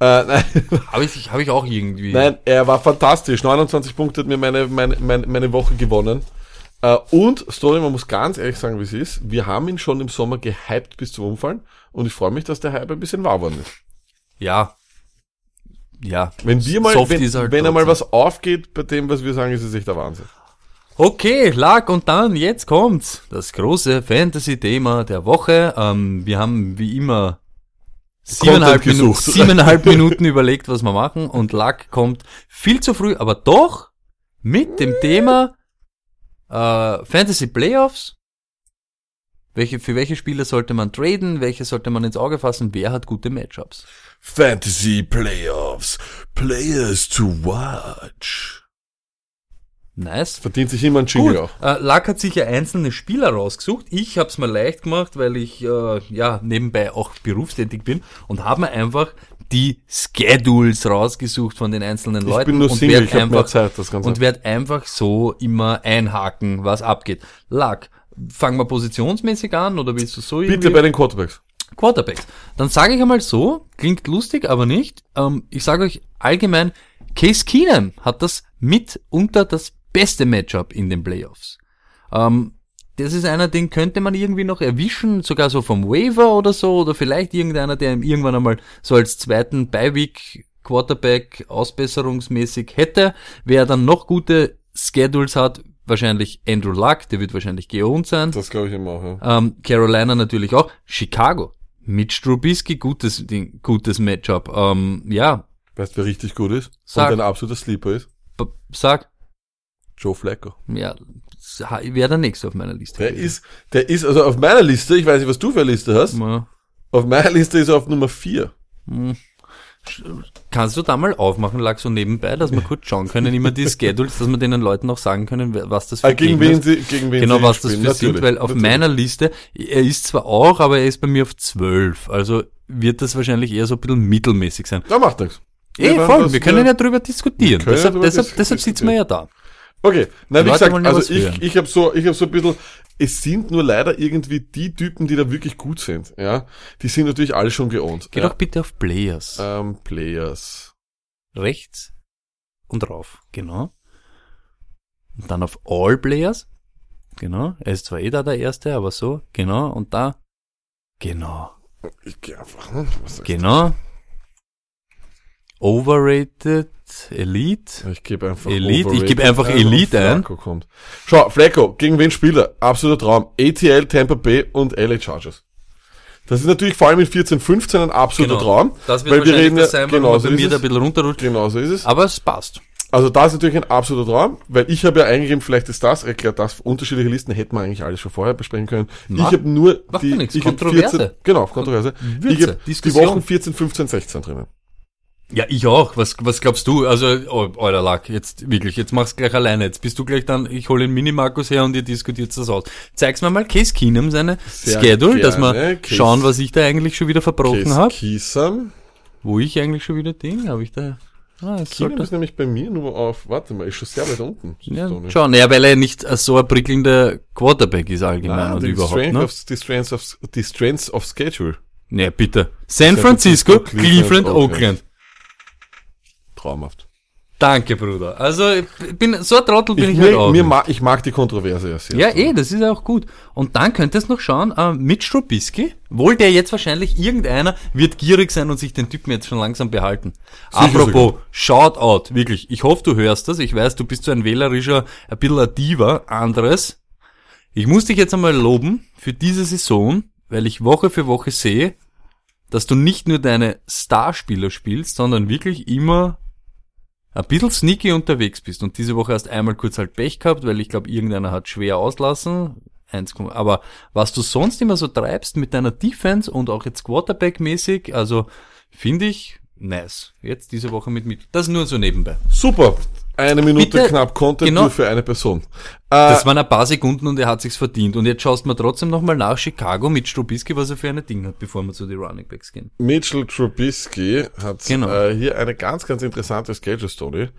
Äh, nein, Habe ich, hab ich auch irgendwie. nein, er war fantastisch. 29 Punkte hat mir meine, meine, meine, meine Woche gewonnen. Äh, und, Story, man muss ganz ehrlich sagen, wie es ist. Wir haben ihn schon im Sommer gehypt bis zum Umfallen. Und ich freue mich, dass der Hype ein bisschen wahr worden ist. Ja. Ja. Wenn wir mal, wenn, halt wenn er mal trotzdem. was aufgeht bei dem, was wir sagen, ist es echt der Wahnsinn. Okay, Lag und dann, jetzt kommt's. Das große Fantasy-Thema der Woche. Ähm, wir haben wie immer siebeneinhalb, Minuten, siebeneinhalb Minuten überlegt, was wir machen und Lag kommt viel zu früh, aber doch mit dem Thema äh, Fantasy Playoffs. Welche, für welche Spieler sollte man traden? Welche sollte man ins Auge fassen? Wer hat gute Matchups? Fantasy Playoffs. Players to watch. Nice. Verdient sich immer ein Jingle Gut, auch. äh, Lack hat sich ja einzelne Spieler rausgesucht. Ich habe es mir leicht gemacht, weil ich äh, ja nebenbei auch berufstätig bin und habe mir einfach die Schedules rausgesucht von den einzelnen Ich Leuten bin nur und Single, ich habe mehr einfach Zeit, das Ganze. und werde einfach so immer einhaken, was abgeht. Lack, fangen wir positionsmäßig an oder willst du so Bitte irgendwie? bei den Quarterbacks. Quarterbacks. Dann sage ich einmal so, klingt lustig, aber nicht. Ähm, ich sage euch allgemein, Case Keenum hat das mitunter das beste Matchup in den Playoffs. Ähm, das ist einer, den könnte man irgendwie noch erwischen, sogar so vom Waiver oder so, oder vielleicht irgendeiner, der ihm irgendwann einmal so als zweiten Beiweek Quarterback ausbesserungsmäßig hätte, wer dann noch gute Schedules hat, wahrscheinlich Andrew Luck, der wird wahrscheinlich geohnt sein. Das glaube ich immer auch, ja. Ähm, Carolina natürlich auch. Chicago. Mit Strubisky, gutes Ding, gutes Matchup. Ähm, ja, Weißt du, wer richtig gut ist? Sag. Und ein absoluter Sleeper ist? b- sag, Joe Flacco. ja, wäre der nächste auf meiner Liste. Der ist, der ist, also auf meiner Liste, ich weiß nicht, was du für eine Liste hast, Ja. auf meiner Liste ist er auf Nummer 4. Kannst du da mal aufmachen, lag so nebenbei, dass wir kurz schauen können, immer die Schedules, dass wir den Leuten auch sagen können, was das für Ah, gegen Gegner wen sie, gegen wen Genau, was das spielen. für sind, weil auf natürlich. meiner Liste, er ist zwar auch, aber er ist bei mir auf 12. Also wird das wahrscheinlich eher so ein bisschen mittelmäßig sein. Da macht nichts. Eh, werden voll, wir können ja drüber diskutieren. Deshalb, drüber deshalb, dis- deshalb sitzen wir ja da. Okay, nein, wie gesagt, ja also ich, ich habe so, ich habe so ein bisschen, es sind nur leider irgendwie die Typen, die da wirklich gut sind, ja. Die sind natürlich alle schon geohnt. Geh ja. doch bitte auf Players. Ähm, Players. Rechts und rauf. Genau. Und dann auf All Players. Genau. Er ist zwar eh da der Erste, aber so. Genau. Und da. Genau. Ich geh einfach, hm, was? Genau. Overrated Elite. Ich gebe einfach Elite, ich gebe einfach ein Elite ein. Kommt. Schau, Flacco, gegen wen spielt er? Absoluter Traum. ATL, Tampa Bay und LA Chargers. Das ist natürlich vor allem in 14, 15 ein absoluter Genau. Traum. Das wird weil wir reden das sein, genau so bei mir da ein bisschen runterrutscht. Genau so ist es. Aber es passt. Also da ist natürlich ein absoluter Traum, weil ich habe ja eingegeben, vielleicht ist das, erklärt das, unterschiedliche Listen hätten wir eigentlich alles schon vorher besprechen können. Mach- ich habe nur die, ich hab Kontroverse. 14, genau, Kontroverse. Würze, ich habe die. Wochen 14, 15, 16 drinnen. Ja, ich auch. Was, was glaubst du? Also, oh, euer Lack, jetzt wirklich, jetzt mach's gleich alleine. Jetzt bist du gleich dann, ich hole den Mini-Markus her und ihr diskutiert das aus. Zeig's mir mal Case Keenum seine Sehr Schedule, dass wir gerne. Case- schauen, was ich da eigentlich schon wieder verbrochen Case habe. Wo ich eigentlich schon wieder Ding, habe ich da... Ah, Keenum ist nämlich bei mir nur auf, warte mal, ist schon sehr weit unten. ja, schon, ja, weil er nicht so ein prickelnder Quarterback ist allgemein Ah, und die, überhaupt, strength ne? of, die, strengths of, die Strengths of Schedule. Ne, bitte. San, Francisco, Francisco, Cleveland, Cleveland, Oakland. Oakland. Traumhaft. Danke, Bruder. Also, ich bin, so ein Trottel bin Ich, ich, halt mir, auch. mir ma, ich mag die Kontroverse ja sehr. Ja, eh, das ist ja auch gut. Und dann könntest du noch schauen, äh, mit Strubisky, wohl der jetzt wahrscheinlich irgendeiner wird gierig sein und sich den Typen jetzt schon langsam behalten. Apropos, Shoutout, wirklich, ich hoffe, du hörst das. Ich weiß, du bist so ein wählerischer, ein bisschen ein Diva, anderes. Ich muss dich jetzt einmal loben für diese Saison, weil ich Woche für Woche sehe, dass du nicht nur deine Starspieler spielst, sondern wirklich immer ein bisschen sneaky unterwegs bist und diese Woche hast einmal kurz halt Pech gehabt, weil ich glaube, irgendeiner hat schwer auslassen. 1, aber was du sonst immer so treibst mit deiner Defense und auch jetzt Quarterback-mäßig, also finde ich nice. Jetzt diese Woche mit mit. Das nur so nebenbei. Super. Eine Minute Bitte, knapp Content genau. nur für eine Person. Äh, Das waren ein paar Sekunden und er hat sich's verdient. Und jetzt schaust du mal trotzdem nochmal nach Chicago mit Strubisky, was er für eine Ding hat, bevor wir zu den Running Backs gehen. Mitchell Trubisky hat Genau. äh, hier eine ganz, ganz interessante Schedule-Story.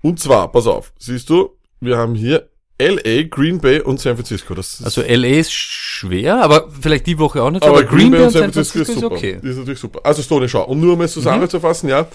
Und zwar, pass auf, siehst du, wir haben hier LA, Green Bay und San Francisco. Also LA ist schwer, aber vielleicht die Woche auch nicht. aber Green Bay und San Francisco ist super. okay. Mhm. Die ist natürlich super. Also Stone, schau, um nur mal es zusammenzufassen, ja.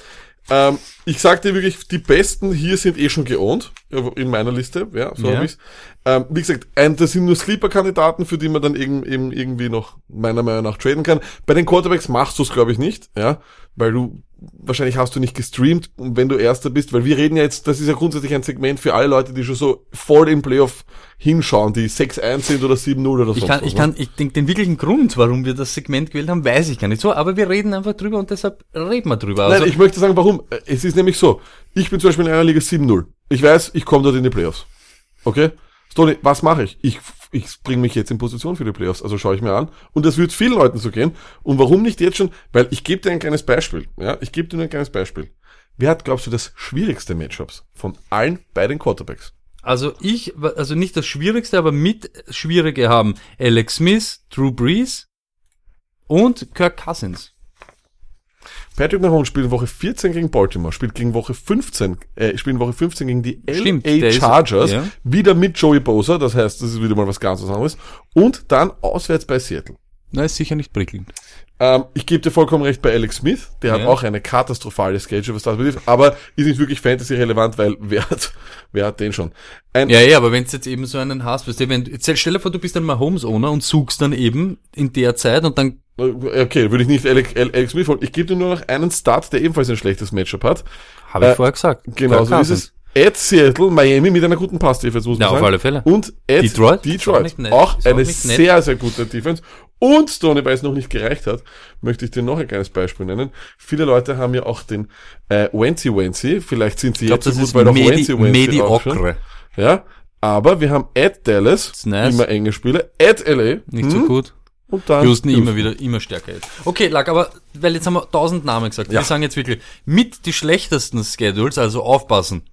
Ähm, ich sag dir wirklich, die besten hier sind eh schon geohnt, in meiner Liste, ja, so Ja. hab ich's. Ähm, wie gesagt, ein, das sind nur Sleeper-Kandidaten, für die man dann eben, eben irgendwie noch meiner Meinung nach traden kann. Bei den Quarterbacks machst du es, glaube ich, nicht, ja, weil du wahrscheinlich hast du nicht gestreamt, wenn du Erster bist, weil wir reden ja jetzt, das ist ja grundsätzlich ein Segment für alle Leute, die schon so voll im Playoff hinschauen, die 6-1 sind oder 7-0 oder so. Ich kann, ich kann, ich denke, den wirklichen Grund, warum wir das Segment gewählt haben, weiß ich gar nicht so, aber wir reden einfach drüber und deshalb reden wir drüber. Also, Nein, ich möchte sagen, warum. Es ist nämlich so, ich bin zum Beispiel in einer Liga 7-0. Ich weiß, ich komme dort in die Playoffs. Okay? Stoney, was mache ich? Ich, ich bringe mich jetzt in Position für die Playoffs, also schaue ich mir an. Und das wird vielen Leuten so gehen. Und warum nicht jetzt schon? Weil ich gebe dir ein kleines Beispiel. Ja, ich gebe dir nur ein kleines Beispiel. Wer hat, glaubst du, das schwierigste Matchups von allen bei den Quarterbacks? Also ich, also nicht das Schwierigste, aber mit Schwierige haben Alex Smith, Drew Brees und Kirk Cousins. Patrick Mahomes spielt in Woche 14 gegen Baltimore, spielt gegen Woche 15, äh, spielt in Woche 15 gegen die Stimmt, LA der ist- Chargers, ja. wieder mit Joey Bosa, das heißt, das ist wieder mal was ganz anderes, und dann auswärts bei Seattle. Na, ist sicher nicht prickelnd. Ähm, ich gebe dir vollkommen recht bei Alex Smith, der hat Ja. auch eine katastrophale Schedule, was das betrifft, aber ist nicht wirklich Fantasy-relevant, weil wer hat, wer hat den schon? Ein, Ja, ja, aber wenn du jetzt eben so einen hast, weißt du, wenn, jetzt stell dir vor, du bist ein Mahomes-Owner und suchst dann eben in der Zeit und dann, okay, würde ich nicht Alex, Alex Smith holen. Ich gebe dir nur noch einen Start, der ebenfalls ein schlechtes Matchup hat. habe ich Äh, vorher gesagt. Genau, so ist es. At Seattle, Miami mit einer guten Pass-Defense, muss man Ja, auf sagen. alle Fälle. Und at Detroit? Detroit. Auch. Auch auch eine sehr, sehr gute Defense. Und Stoney, weil es noch nicht gereicht hat, möchte ich dir noch ein kleines Beispiel nennen. Viele Leute haben ja auch den äh, Wency Wency. Vielleicht sind sie Ich glaube, jetzt so gut, weil auch Medi Wency Wency auch schon. Mediocre. Ja, aber wir haben at Dallas, nice. immer enge Spiele, at LA Nicht so hm, gut. und dann Houston immer wieder, immer stärker jetzt. Okay, lag, aber, weil jetzt haben wir tausend Namen gesagt. Ja. Wir sagen jetzt wirklich, mit die schlechtesten Schedules, also aufpassen.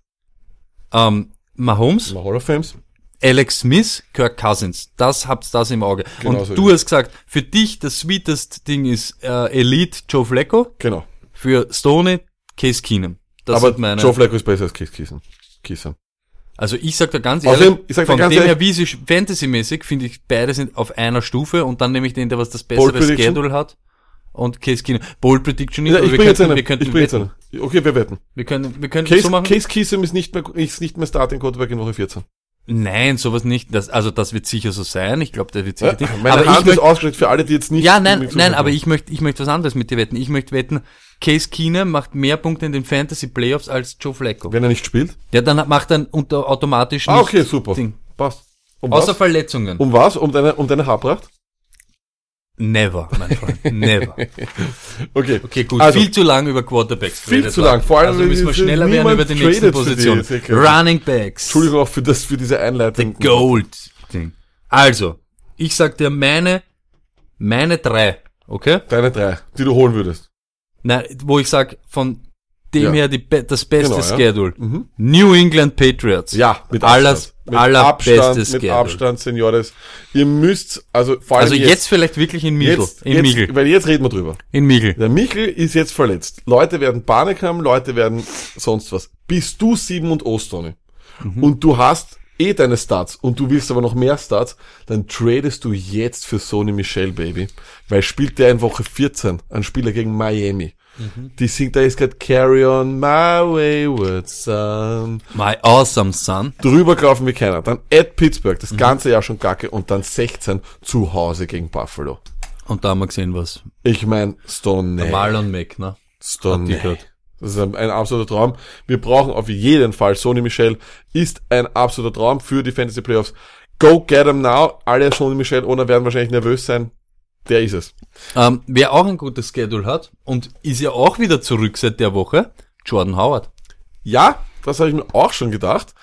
Ähm, Mahomes, Hall of Fames. Alex Smith, Kirk Cousins. Das habt das im Auge. Genau und so du ist hast gesagt, für dich das sweetest Ding ist äh, Elite Joe Flacco, Genau. für Stoney Case Keenum. Das aber meine. Joe Flacco ist besser als Kiesen. Kiesen. Also ich sag da ganz Außerdem, ehrlich, ich sag von ganz dem her, wie sie Fantasy-mäßig, finde ich, beide sind auf einer Stufe und dann nehme ich den, der was das bessere? Schedule hat. Und Case Keenum. Bold Prediction nicht, Ja, aber ich wir könnten, eine. wir könnten Ich bringe jetzt wetten. eine. Okay, wir wetten. Wir können, wir können Case, so machen. Case Kiesem ist nicht mehr, ist nicht mehr Starting Quarterback in Woche 14. Nein, sowas nicht. Das, also das wird sicher so sein. Ich glaube, der wird sicher Ja, nicht. meine aber Hand ich ist möchte, ausgestellt für alle, die jetzt nicht. ja, nein, nein, aber ich möchte, ich möchte was anderes mit dir wetten. Ich möchte wetten, Case Keenum macht mehr Punkte in den Fantasy Playoffs als Joe Flacco. Wenn er nicht spielt. Ja, dann macht er unter automatisch Ah, okay, super. Ding. Passt. Um Außer was? Verletzungen. Um was? Um deine, um deine Haarpracht? Never, mein Freund. Never. Okay. Okay, gut. Also, viel zu lang über Quarterbacks. Viel zu lang. Vor allem, also müssen wir schneller werden über die nächsten tradet für die. Running Backs. Entschuldigung auch für das, für diese Einleitung. Gold. Ding. Also, ich sag dir meine, meine drei, okay? Deine drei, die du holen würdest. Nein, wo ich sag, von dem Ja. her die, das beste Genau, ja. Schedule. Mhm. New England Patriots. Ja, mit Abstand. Mit allerbestes Abstand, mit Schedule. Abstand, Seniores. Ihr müsst, also vor allem Also jetzt, vielleicht wirklich in Michel. jetzt, in jetzt, Michel. weil jetzt reden wir drüber. In Michel. Der Michel ist jetzt verletzt. Leute werden Panik haben, Leute werden sonst was. Bist du 7 und O, Tony, Mhm. und du hast eh deine Starts und du willst aber noch mehr Starts, dann tradest du jetzt für Sony Michel, Baby. Weil spielt der in Woche 14 ein Spieler gegen Miami. Mhm. Die singt, da ist gerade Carry on my wayward son. My awesome son. Drüber kaufen wir keiner. Dann at Pittsburgh, Mhm. das ganze Jahr schon kacke und dann 16 zu Hause gegen Buffalo. Und da haben wir gesehen, was Ich mein, Stone. Marlon Mack, ne? Stone. Das ist ein, ein absoluter Traum. Wir brauchen auf jeden Fall Sony Michel ist ein absoluter Traum für die Fantasy Playoffs. Go get him now. Alle Sony Michel Owner werden wahrscheinlich nervös sein. Der ist es. Ähm, wer auch ein gutes Schedule hat und ist ja auch wieder zurück seit der Woche, Jordan Howard. Ja, das habe ich mir auch schon gedacht.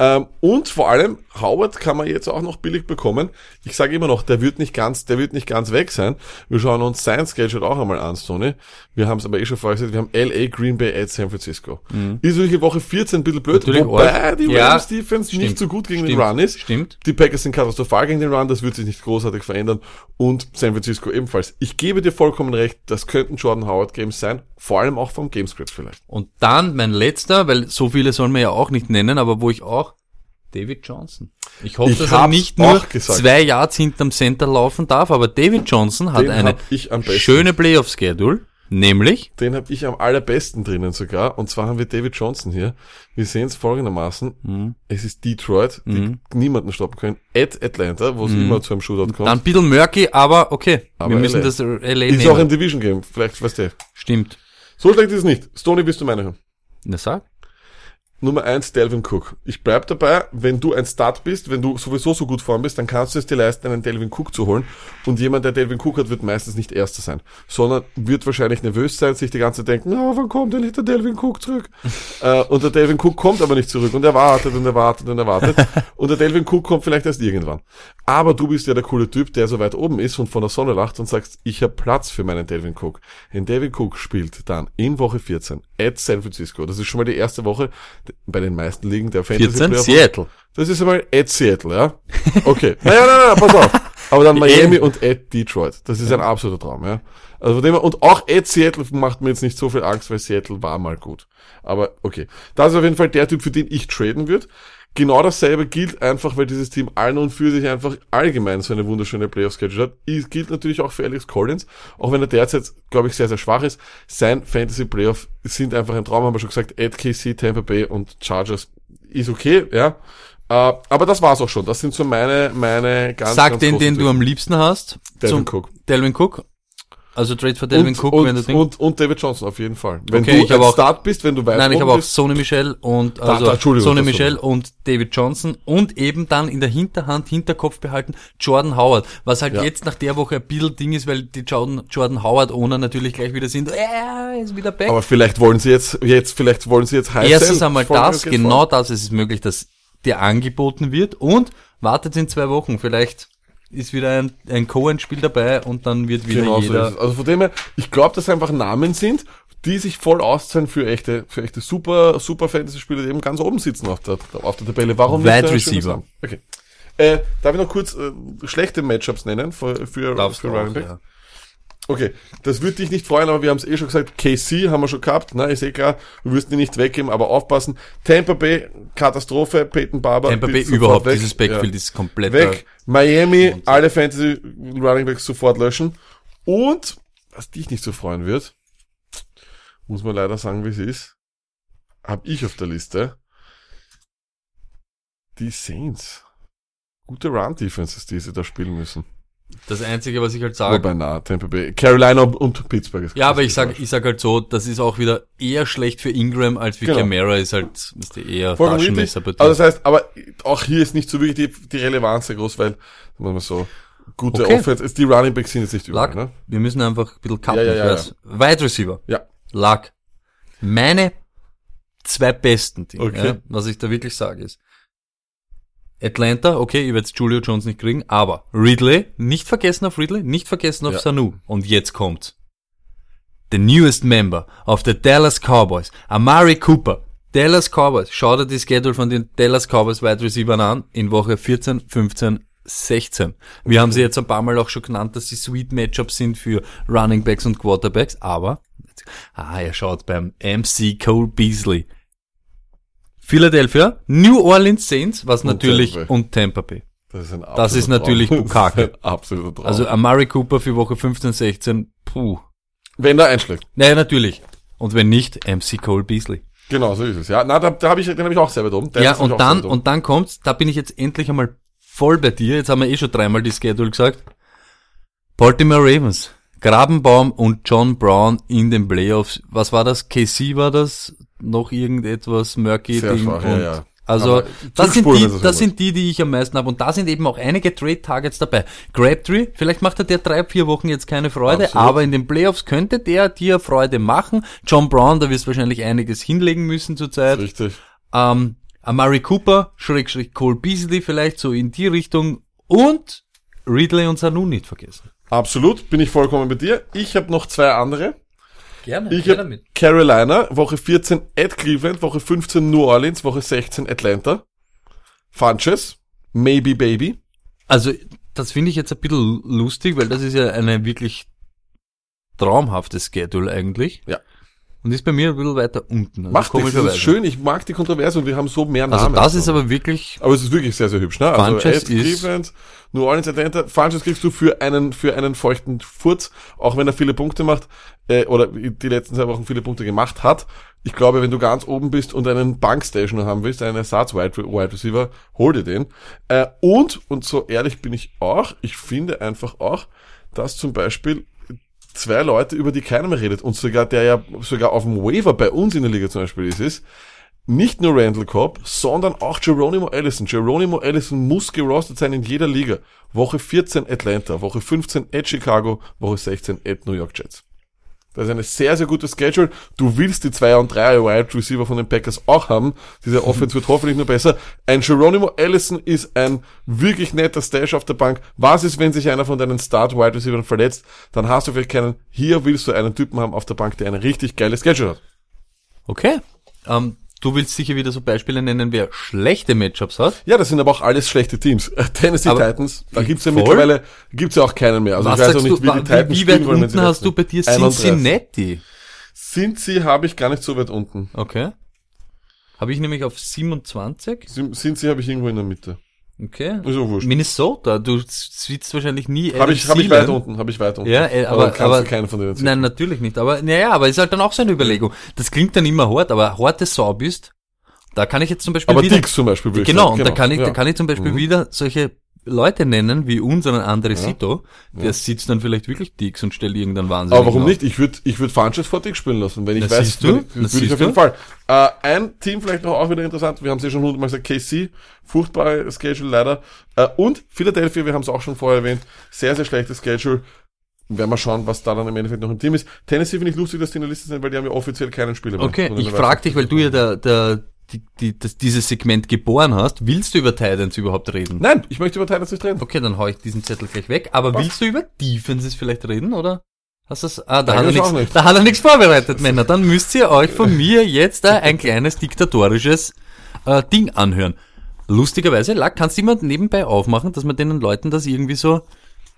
Ähm, und vor allem, Howard kann man jetzt auch noch billig bekommen. Ich sage immer noch, der wird nicht ganz, der wird nicht ganz weg sein. Wir schauen uns sein Schedule auch einmal an, Stoney. Wir haben es aber eh schon vorher gesagt, wir haben LA, Green Bay at San Francisco. Ist wirklich Woche 14 ein bisschen blöd, Mhm. Natürlich wobei arg. die Ja, Rams Defense nicht stimmt, so gut gegen stimmt, den Run ist. Stimmt. Die Packers sind katastrophal gegen den Run, das wird sich nicht großartig verändern. Und San Francisco ebenfalls. Ich gebe dir vollkommen recht, das könnten Jordan Howard Games sein, vor allem auch vom Gamescript vielleicht. Und dann mein letzter, weil so viele sollen wir ja auch nicht nennen, aber wo ich auch David Johnson. Ich hoffe, Ich dass er nicht nur auch gesagt. zwei Yards hinterm Center laufen darf, aber David Johnson hat Den eine schöne Playoff-Schedule, nämlich Den habe ich am allerbesten drinnen sogar. Und zwar haben wir David Johnson hier. Wir sehen es folgendermaßen. Mhm. Es ist Detroit, die niemanden stoppen können. At Atlanta, wo es immer zu einem Shootout kommt. dann ein bisschen murky, aber okay. Aber wir müssen LA. das LA ist auch nehmen. ein Division Game. Vielleicht weißt du. Stimmt. So schlecht ist es nicht. Stoney bist du meine. Na sag. Nummer eins, Delvin Cook. Ich bleib dabei, wenn du ein Start bist, wenn du sowieso so gut vorn bist, dann kannst du es dir leisten, einen Delvin Cook zu holen. Und jemand, der Delvin Cook hat, wird meistens nicht Erster sein, sondern wird wahrscheinlich nervös sein, sich die ganze Zeit denken, oh, wann kommt denn der Delvin Cook zurück? äh, und der Delvin Cook kommt aber nicht zurück und er wartet und er wartet und er wartet. und der Delvin Cook kommt vielleicht erst irgendwann. Aber du bist ja der coole Typ, der so weit oben ist und von der Sonne lacht und sagst, ich habe Platz für meinen Delvin Cook. Denn Delvin Cook spielt dann in Woche 14 at San Francisco. Das ist schon mal die erste Woche bei den meisten Ligen der Fantasy 14, Playoff. Seattle. Das ist einmal at Seattle, ja? Okay. Naja, nein, nein, nein, pass auf. Aber dann Miami und at Detroit. Das ist ein absoluter Traum, ja? Also von dem her, und auch at Seattle macht mir jetzt nicht so viel Angst, weil Seattle war mal gut. Aber okay. Das ist auf jeden Fall der Typ, für den ich traden würde. Genau dasselbe gilt einfach, weil dieses Team allen und für sich einfach allgemein so eine wunderschöne Playoff-Schedule hat. Es gilt natürlich auch für Alex Collins, auch wenn er derzeit, glaube ich, sehr, sehr schwach ist. Sein Fantasy-Playoff sind einfach ein Traum, haben wir schon gesagt. At KC, Tampa Bay und Chargers ist okay, ja. Äh, aber das war's auch schon. Das sind so meine, meine ganz, Sag ganz den, den du am liebsten hast. Delvin Cook. Delvin Cook. Also Trade für Delvin und, Cook, und, wenn du denkst. und, und David Johnson auf jeden Fall. Wenn Okay, du ich auch- Start bist, wenn du weit Nein, ich habe auch Sony Michel und Da- also da, Entschuldigung, Sony Michel und David Johnson und eben dann in der Hinterhand, Hinterkopf behalten, Jordan Howard. Was halt Ja. jetzt nach der Woche ein bisschen Ding ist, weil die Jordan, Jordan Howard ohne natürlich gleich wieder sind, äh, ist wieder back. aber vielleicht wollen sie jetzt, jetzt, vielleicht wollen sie jetzt heiß Erstens einmal das, genau vor. das, es ist möglich, dass dir angeboten wird und wartet in zwei Wochen, vielleicht ist wieder ein, ein Cohen-Spiel dabei und dann wird wieder Genau so jeder... es. Also von dem her, ich glaube, dass einfach Namen sind, die sich voll auszahlen für echte, für echte super, super Fantasy-Spieler, die eben ganz oben sitzen auf der, auf der Tabelle. Warum Wide Receiver. Okay. Äh, darf ich noch kurz äh, schlechte Matchups nennen für, für, Darfst für Running Back? ja. Okay, das wird dich nicht freuen, aber wir haben es eh schon gesagt. KC haben wir schon gehabt, na ist eh klar, wir wirst die nicht weggeben, aber aufpassen. Tampa Bay, Katastrophe, Peyton Barber. Tampa Bay überhaupt, weg. dieses Backfield Ja. ist komplett... Weg. Miami, alle Fantasy Running Backs sofort löschen. Und, was dich nicht so freuen wird, muss man leider sagen, wie es ist, habe ich auf der Liste die Saints. Gute Run-Defenses, die sie da spielen müssen. Das Einzige, was ich halt sage, Wobei, na, Tampa Bay. Carolina und Pittsburgh. ist Ja, aber ich sag, ich sag halt so, das ist auch wieder eher schlecht für Ingram als für Genau. Camara ist halt, ist die eher Vollkommen. Taschenmesser bei Also das heißt, aber auch hier ist nicht so wirklich die, die Relevanz sehr groß, weil, sagen wir mal so, gute Okay. Offense, ist die Running Backs sind jetzt nicht überall, Luck, ne? wir müssen einfach ein bisschen cutten. Ja, ja, ja, ich weiß. Wide Receiver, Ja. Luck. Meine zwei besten Dinge, Okay. ja, was ich da wirklich sage ist, Atlanta, okay, ich werde jetzt Julio Jones nicht kriegen, aber Ridley, nicht vergessen auf Ridley, nicht vergessen auf Ja. Sanu. Und jetzt kommt the newest member of the Dallas Cowboys, Amari Cooper. Dallas Cowboys, schau dir die Schedule von den Dallas Cowboys Wide Receivers an in Woche 14, 15, 16. Wir haben sie jetzt ein paar Mal auch schon genannt, dass sie Sweet Matchups sind für Running Backs und Quarterbacks, aber ah, er schaut beim MC Cole Beasley. Philadelphia, New Orleans Saints, was natürlich Tampa und Tampa Bay. Das ist, ein Das ist natürlich Traum. Bukake. Absoluter Traum. Also Amari Cooper für Woche 15, 16, puh. wenn er einschlägt. Naja, natürlich. Und wenn nicht, MC Cole Beasley. Genau, so ist es. Ja, na, da, da habe ich, den habe ich auch oben. Den ja, hab und dann, und dann kommt's, da bin ich jetzt endlich einmal voll bei dir. Jetzt haben wir eh schon dreimal die Schedule gesagt. Baltimore Ravens, Grabenbaum und John Brown in den Playoffs. Was war das? KC war das? Noch irgendetwas murky Sehr Ding? schwach, ja, ja. Also, Aber das sind die, das immer. sind die, die ich am meisten habe. Und da sind eben auch einige Trade Targets dabei. Grabtree, vielleicht macht er dir drei, vier Wochen jetzt keine Freude, Absolut. aber in den Playoffs könnte der dir Freude machen. John Brown, da wirst du wahrscheinlich einiges hinlegen müssen zurzeit. Richtig. Ähm, Amari Cooper, Schrägstrich Cole Beasley vielleicht so in die Richtung und Ridley und Sanu nicht vergessen. Absolut, bin ich vollkommen bei dir. Ich habe noch zwei andere. Gerne, Ich habe Carolina, Woche 14 at Cleveland, Woche 15 New Orleans, Woche 16 Atlanta. Funches, Maybe Baby. Also, das finde ich jetzt ein bisschen lustig, weil das ist ja eine wirklich traumhafte Schedule eigentlich. Ja. Und ist bei mir ein bisschen weiter unten. Also Macht nichts, das ist schön. Ich mag die Kontroverse und wir haben so mehr Namen. Also das ist aber wirklich, Aber es ist wirklich sehr, sehr hübsch, ne? Also Funches ist- Cleveland, New Orleans, Atlanta. Funches kriegst du für einen, für einen feuchten Furz, auch wenn er viele Punkte macht, äh, oder die letzten zwei Wochen viele Punkte gemacht hat. Ich glaube, wenn du ganz oben bist und einen Bankstationer haben willst, einen Ersatz-Wide Wide Receiver, hol dir den. Äh, und, und so ehrlich bin ich auch, ich finde einfach auch, dass zum Beispiel zwei Leute, über die keiner mehr redet, und sogar der ja sogar auf dem Waiver bei uns in der Liga zum Beispiel ist, ist nicht nur Randall Cobb, sondern auch Geronimo Allison. Geronimo Allison muss gerostet sein in jeder Liga. Woche 14 Atlanta, Woche 15 at Chicago, Woche 16 at New York Jets. Das ist eine sehr, sehr gute Schedule. Du willst die 2 und 3 Wide Receiver von den Packers auch haben. Diese Offense wird hoffentlich nur besser. Ein Geronimo Allison ist ein wirklich netter Stash auf der Bank. Was ist, wenn sich einer von deinen Start Wide Receivers verletzt? Dann hast du vielleicht keinen. Hier willst du einen Typen haben auf der Bank, der eine richtig geile Schedule hat. Okay. Ähm, du willst sicher wieder so Beispiele nennen, wer schlechte Matchups hat. Ja, das sind aber auch alles schlechte Teams. Äh, Tennessee Aber- Titans, da gibt's ja Voll. mittlerweile, gibt's ja auch keinen mehr. Also Was ich weiß auch nicht, du, wie die Titans wie, wie weit wollen, unten hast du bei dir 31. Cincinnati? Cincy habe ich gar nicht so weit unten. Okay. Habe ich nämlich auf 27. Sim- Cincy habe ich irgendwo in der Mitte. Okay. Ist auch wurscht. Minnesota, du sitzt wahrscheinlich nie. Habe ich, hab ich weit unten, habe ich weit unten. Ja, äh, aber, kannst aber, du keinen von denen ziehen. nein, natürlich nicht. Aber, naja, aber ist halt dann auch so eine Überlegung. Das klingt dann immer hart, aber harte Sau bist, da kann ich jetzt zum Beispiel Aber wieder, Dix zum Beispiel, genau, sagen. und da kann ich, ja. da kann ich zum Beispiel Mhm. wieder solche Leute nennen, wie unseren André Sito, der sitzt dann vielleicht wirklich Dix und stellt irgendeinen Wahnsinn. Aber warum nicht? Ich würde ich würd Funches vor Dix spielen lassen, wenn ich Das weiß, siehst du, würde das würd ich auf jeden du. Fall. Äh, ein Team vielleicht noch auch wieder interessant, wir haben es ja schon hundertmal gesagt, KC, furchtbare Schedule leider. Äh, und Philadelphia, wir haben es auch schon vorher erwähnt, sehr, sehr schlechtes Schedule. Werden wir schauen, was da dann im Endeffekt noch im Team ist. Tennessee finde ich lustig, dass die in der Liste sind, weil die haben ja offiziell keinen Spieler mehr. Okay, ich frage dich, weil du ja der, der, die, die, das, dieses Segment geboren hast, willst du über Titans überhaupt reden? Nein, ich möchte über Titans nicht reden. Okay, dann hau ich diesen Zettel gleich weg. Aber willst du über Defenses vielleicht reden, oder? Hast du's? Ah, da hat, er nichts, nicht. da hat er nichts vorbereitet, Männer. Dann müsst ihr euch von mir jetzt äh, ein kleines diktatorisches äh, Ding anhören. Lustigerweise, Lack, kannst du jemand nebenbei aufmachen, dass wir den Leuten das irgendwie so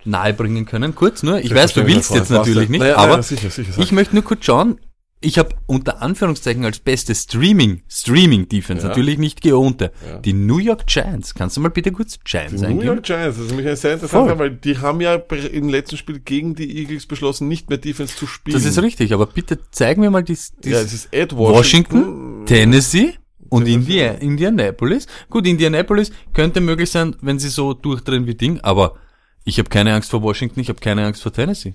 nahebringen können? Kurz nur. Ich weiß, du willst jetzt natürlich nicht, naja, aber naja, sicher, sicher. ich möchte nur kurz schauen. Ich habe unter Anführungszeichen als beste Streaming, Streaming Defense, Ja. natürlich nicht geohnte, Ja. die New York Giants. Kannst du mal bitte kurz Giants Die New? York Giants, das ist nämlich eine sehr interessante, Voll. weil die haben ja im letzten Spiel gegen die Eagles beschlossen, nicht mehr Defense zu spielen. Das ist richtig, aber bitte zeig mir mal dies, dies Ja, Washington, Washington. Tennessee und Tennessee. Indi Indianapolis. Gut, Indianapolis könnte möglich sein, wenn sie so durchdrehen wie Ding, aber ich habe keine Angst vor Washington, ich habe keine Angst vor Tennessee.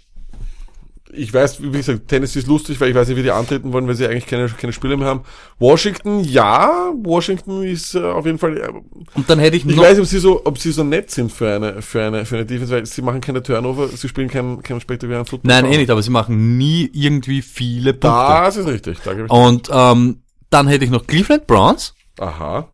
Ich weiß, wie gesagt, Tennessee ist lustig, weil ich weiß nicht, wie die antreten wollen, weil sie eigentlich keine, keine Spieler mehr haben. Washington, ja, Washington ist äh, auf jeden Fall, äh, Und dann hätte ich ich weiß nicht, ob sie so, ob sie so nett sind für eine, für eine, für eine Defense, weil sie machen keine Turnover, sie spielen keinen, keinen spektakulären Football. nein, eh nicht, aber sie machen nie irgendwie viele Punkte. Das ist richtig, da gebe ich. Und ähm, dann hätte ich noch Cleveland Browns, Aha.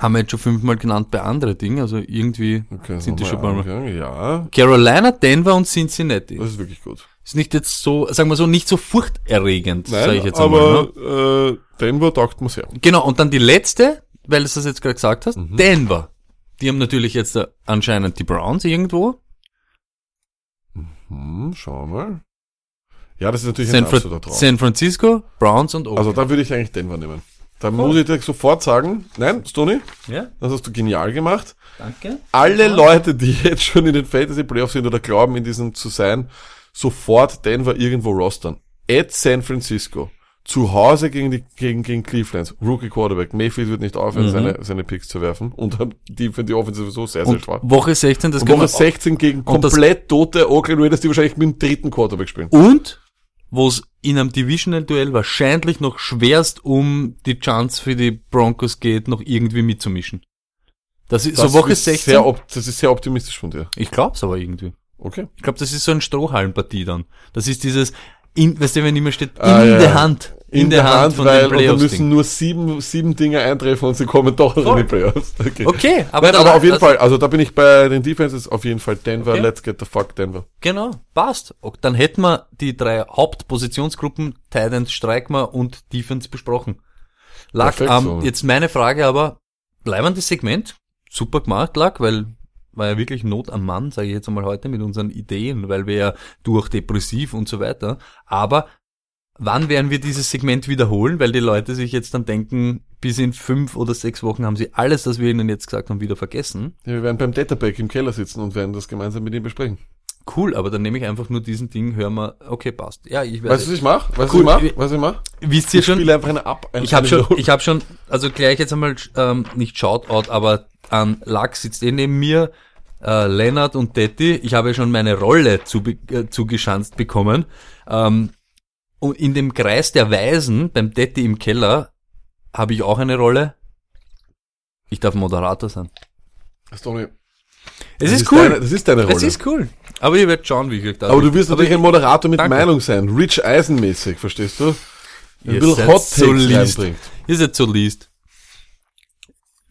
Haben wir jetzt schon fünfmal genannt bei anderen Dingen, also irgendwie Okay, sind die schon mal angegangen, Ja, Carolina, Denver und Cincinnati. das ist wirklich gut. Ist nicht jetzt so, sagen wir so, nicht so furchterregend, sage ich jetzt aber einmal. Ne? äh, Denver taugt mir sehr. Genau, und dann die letzte, weil du das jetzt gerade gesagt hast, Mhm. Denver. Die haben natürlich jetzt äh, anscheinend die Browns irgendwo. Hm, schauen wir mal. Ja, das ist natürlich San, ein absoluter Traum. San Francisco, Browns und Oakland. Also da würde ich eigentlich Denver nehmen. Da muss ich dir sofort sagen, nein, Stoney, ja, das hast du genial gemacht. danke. Alle Leute, die jetzt schon in den Fantasy Playoffs sind oder glauben, in diesen zu sein, sofort Denver irgendwo rostern. At San Francisco. Zu Hause gegen die, gegen, gegen Cleveland. Rookie Quarterback. Mayfield wird nicht aufhören, Mhm. seine, seine Picks zu werfen. Und die, für die Offense sowieso sehr, sehr schwach. Woche 16, das Und Woche wir 16 gegen komplett tote Oakland Raiders, die wahrscheinlich mit dem dritten Quarterback spielen. Und wo es in einem Divisional-Duell wahrscheinlich noch schwerst um die Chance für die Broncos geht, noch irgendwie mitzumischen. Das ist Das so Woche ist 16. Sehr das ist sehr optimistisch von dir. ich glaub's aber irgendwie. Okay. Ich glaube, das ist so ein Strohhallenpartie dann. Das ist dieses, in, weißt du, wenn immer steht, in Ah, ja, der. Hand. In, der, Hand, von weil den und da Playoffs. müssen nur sieben, sieben Dinge eintreffen und sie kommen doch noch in Voll. die Playoffs. Okay. Okay, aber, Nein, aber auf jeden also- Fall, also da bin ich bei den Defenses auf jeden Fall Denver, Okay. let's get the fuck Denver. Genau, passt. Dann hätten wir die drei Hauptpositionsgruppen, Titans, Streikmer und Defense besprochen. Lack, ähm, so. jetzt meine Frage aber, bleibendes Segment, super gemacht, Lack, weil war ja wirklich Not am Mann, sage ich jetzt einmal heute, mit unseren Ideen, weil wir ja durch depressiv und so weiter. Aber wann werden wir dieses Segment wiederholen? Weil die Leute sich jetzt dann denken, bis in fünf oder sechs Wochen haben sie alles, was wir ihnen jetzt gesagt haben, wieder vergessen. Ja, wir werden beim Datapack im Keller sitzen und werden das gemeinsam mit ihm besprechen. Cool, aber dann nehme ich einfach nur diesen Ding, hören wir, okay, passt. Ja, ich werde. Weißt du, was ich mache? Weißt du, Cool. was ich mache? Weißt du, was ich mache? Wisst ihr Ich schon? spiele einfach eine Ab. Eine Ich habe schon, ich habe schon, also gleich jetzt einmal ähm, nicht Shoutout, aber an Lachs sitzt eh neben mir, äh, Lennart und Detti. Ich habe schon meine Rolle zu, äh, zugeschanzt bekommen. Ähm, Und in dem Kreis der Weisen beim Detti im Keller habe ich auch eine Rolle. Ich darf Moderator sein. Stoney, Es das ist cool. Deine, das ist deine Rolle. es ist cool. Aber ihr werdet schauen, wie ich da aber du wirst natürlich ein Moderator mit Danke. Meinung sein. Rich Eisen-mäßig, verstehst du? Ein Ihr bisschen Hot so reinbringt. Ihr seid so liest.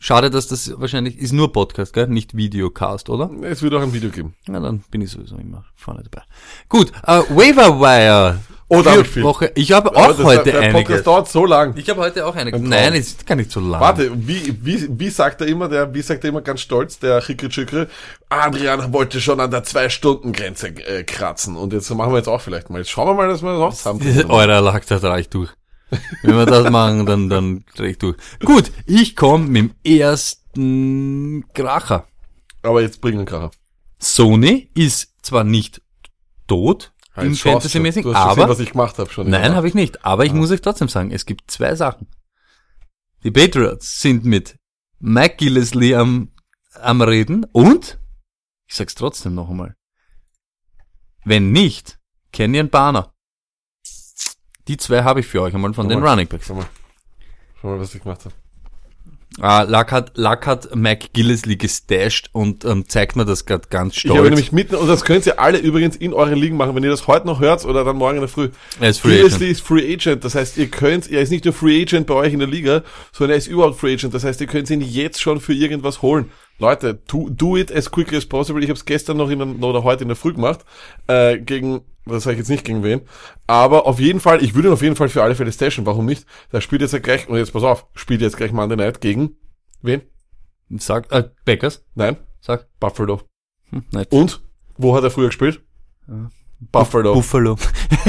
Schade, dass das wahrscheinlich ist nur Podcast, gell? Nicht Videocast, oder? Es wird auch ein Video geben. Na, dann bin ich sowieso immer vorne dabei. Gut, äh, Waiver Wire. Oh, da hab Für ich viel. Woche. Ich habe auch das- heute Der einiges. Podcast dauert so lang. Ich habe heute auch eine. Nein, ist gar nicht so lang. Warte, wie, wie, wie sagt er immer, der, wie sagt er immer ganz stolz, der Chikri Chikri, Adrian wollte schon an der Zwei-Stunden-Grenze äh, kratzen. Und jetzt machen wir jetzt auch vielleicht mal. Jetzt schauen wir mal, dass wir das auch zusammen Eurer lag, da dreh ich durch. Wenn wir das machen, dann, dann ich durch. Gut, ich komme mit dem ersten Kracher. Aber jetzt bringen wir Kracher. Sony ist zwar nicht tot im Fantasy-mäßig, du. Hast aber gesehen, was ich gemacht habe schon. Nein, habe ich nicht. Aber ich muss euch trotzdem sagen, es gibt zwei Sachen. Die Patriots sind mit Mike Gillesley am, am Reden und, ich sag's trotzdem noch einmal, wenn nicht, Kenyon Barner. Die zwei habe ich für euch einmal von Schau den mal. Running Backs. Schau mal. Schau mal, was ich gemacht habe. Ah, Luck hat, Luck hat Mike Gillesley gestasht und ähm, zeigt mir das gerade ganz Ich habe stolz. nämlich mitten, und das könnt ihr alle übrigens in euren Ligen machen, wenn ihr das heute noch hört oder dann morgen in der Früh. er ist Free Previously Agent. ist Free Agent, das heißt, ihr könnt, er ist nicht nur Free Agent bei euch in der Liga, sondern er ist überhaupt Free Agent, das heißt, ihr könnt ihn jetzt schon für irgendwas holen. Leute, do, do it as quickly as possible. Ich habe es gestern noch in der, oder heute in der Früh gemacht, äh, gegen, das sage ich jetzt nicht gegen wen, aber auf jeden Fall, ich würde ihn auf jeden Fall für alle Fälle stashen, warum nicht? Da spielt jetzt ja gleich, und jetzt pass auf, spielt jetzt gleich Monday Night gegen, wen? Sag, äh, Beckers, Nein, sag. Buffalo. Hm, nicht. Und? Wo hat er früher gespielt? Buffalo. Buffalo.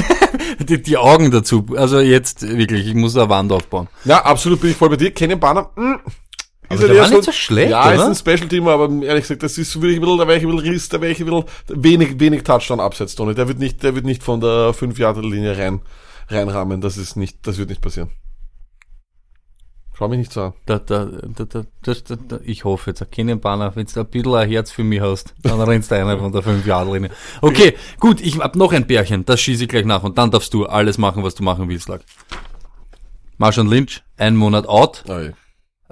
die, die Augen dazu. Also jetzt wirklich, ich muss eine Wand aufbauen. Ja, absolut bin ich voll bei dir. Kennen Banner, mh, Aber halt der war nicht so schlecht, Ja, ist oder? ein Special-Team, aber ehrlich gesagt, das ist wirklich ein bisschen, da wäre ich ein bisschen Riss, da wäre ich ein bisschen wenig, wenig Touchdown absetzt, Tony. Der wird nicht, der wird nicht von der 5 Jahre linie rein, reinrahmen. Das ist nicht, das wird nicht passieren. Schau mich nicht so an. Da, da, da, da, das, da, da, ich hoffe jetzt, Kenyon Banner, wenn du ein bisschen ein Herz für mich hast, dann rennst du einer von der 5 Jahre linie Okay, gut, ich hab noch ein Bärchen, das schieße ich gleich nach und dann darfst du alles machen, was du machen willst, Lack. Marshall Lynch, ein Monat out. Ja.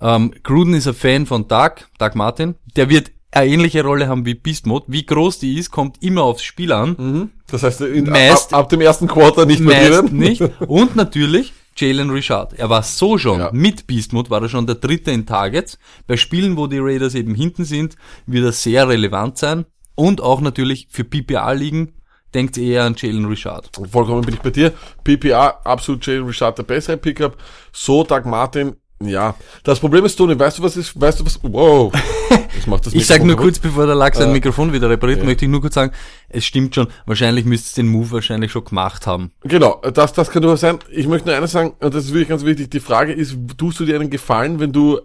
Ähm, Gruden ist ein Fan von Doug, Doug Martin. Der wird eine ähnliche Rolle haben wie Beast Mode. Wie groß die ist, kommt immer aufs Spiel an. Das heißt, in, Meist- ab, ab dem ersten Quarter nicht mehr drinnen. nicht. Und natürlich Jalen Richard. Er war so schon, Ja. mit Beast Mode war er schon der dritte in Targets. Bei Spielen, wo die Raiders eben hinten sind, wird er sehr relevant sein. Und auch natürlich für PPA-Ligen denkt eher an Jalen Richard. Vollkommen bin ich bei dir. PPA, absolut Jalen Richard der bessere Pickup. So, Doug Martin, ja. Das Problem ist, Tony, weißt du, was ist, weißt du, was, wow. Ich mach das Ich sag nur kurz, bevor der Lachs sein Äh, Mikrofon wieder repariert, ja. möchte ich nur kurz sagen, es stimmt schon, wahrscheinlich müsstest du den Move wahrscheinlich schon gemacht haben. Genau, das, das kann durchaus sein. Ich möchte nur eines sagen, und das ist wirklich ganz wichtig. Die Frage ist, tust du dir einen Gefallen, wenn du,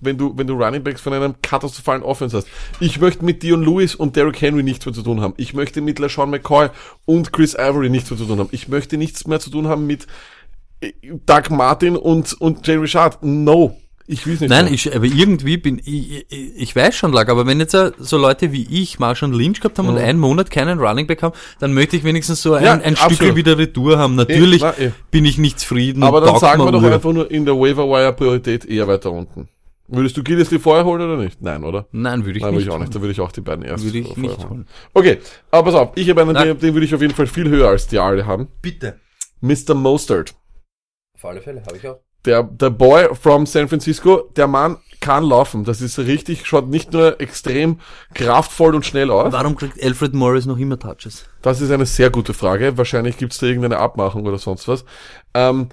wenn du, wenn du Running Backs von einem katastrophalen Offense hast? Ich möchte mit Dion Lewis und Derrick Henry nichts mehr zu tun haben. Ich möchte mit LaShawn McCoy und Chris Ivory nichts mehr zu tun haben. Ich möchte nichts mehr zu tun haben mit Doug Martin und, und Jay Richard. No. Ich will es nicht. Nein, so. ich, aber irgendwie bin ich, ich, ich weiß schon, Lack, aber wenn jetzt äh, so Leute wie ich Marshall Lynch gehabt haben und einen Monat keinen Running Back haben, dann möchte ich wenigstens so ein, Ja, ein. Stück wieder Retour haben. Natürlich na, eh. bin ich nicht zufrieden. Aber dann sagen wir doch Uhr. einfach nur in der Waiver Wire Priorität eher weiter unten. Würdest du Gildesley vorher holen oder nicht? Nein, oder? Nein, würde ich Nein, würde nicht. ich auch nicht. Da würde ich auch die beiden erst Würde ich vorher nicht holen. holen. Okay, aber pass auf, ich habe einen, Nein. den, den würde ich auf jeden Fall viel höher als die alle haben. Bitte. Mr. Mostert. Auf alle Fälle, habe ich auch. Der, der Boy from San Francisco, der Mann kann laufen. Das ist richtig, schaut nicht nur extrem kraftvoll und schnell aus. Warum kriegt Alfred Morris noch immer Touches? Das ist eine sehr gute Frage. Wahrscheinlich gibt's da irgendeine Abmachung oder sonst was. Ähm,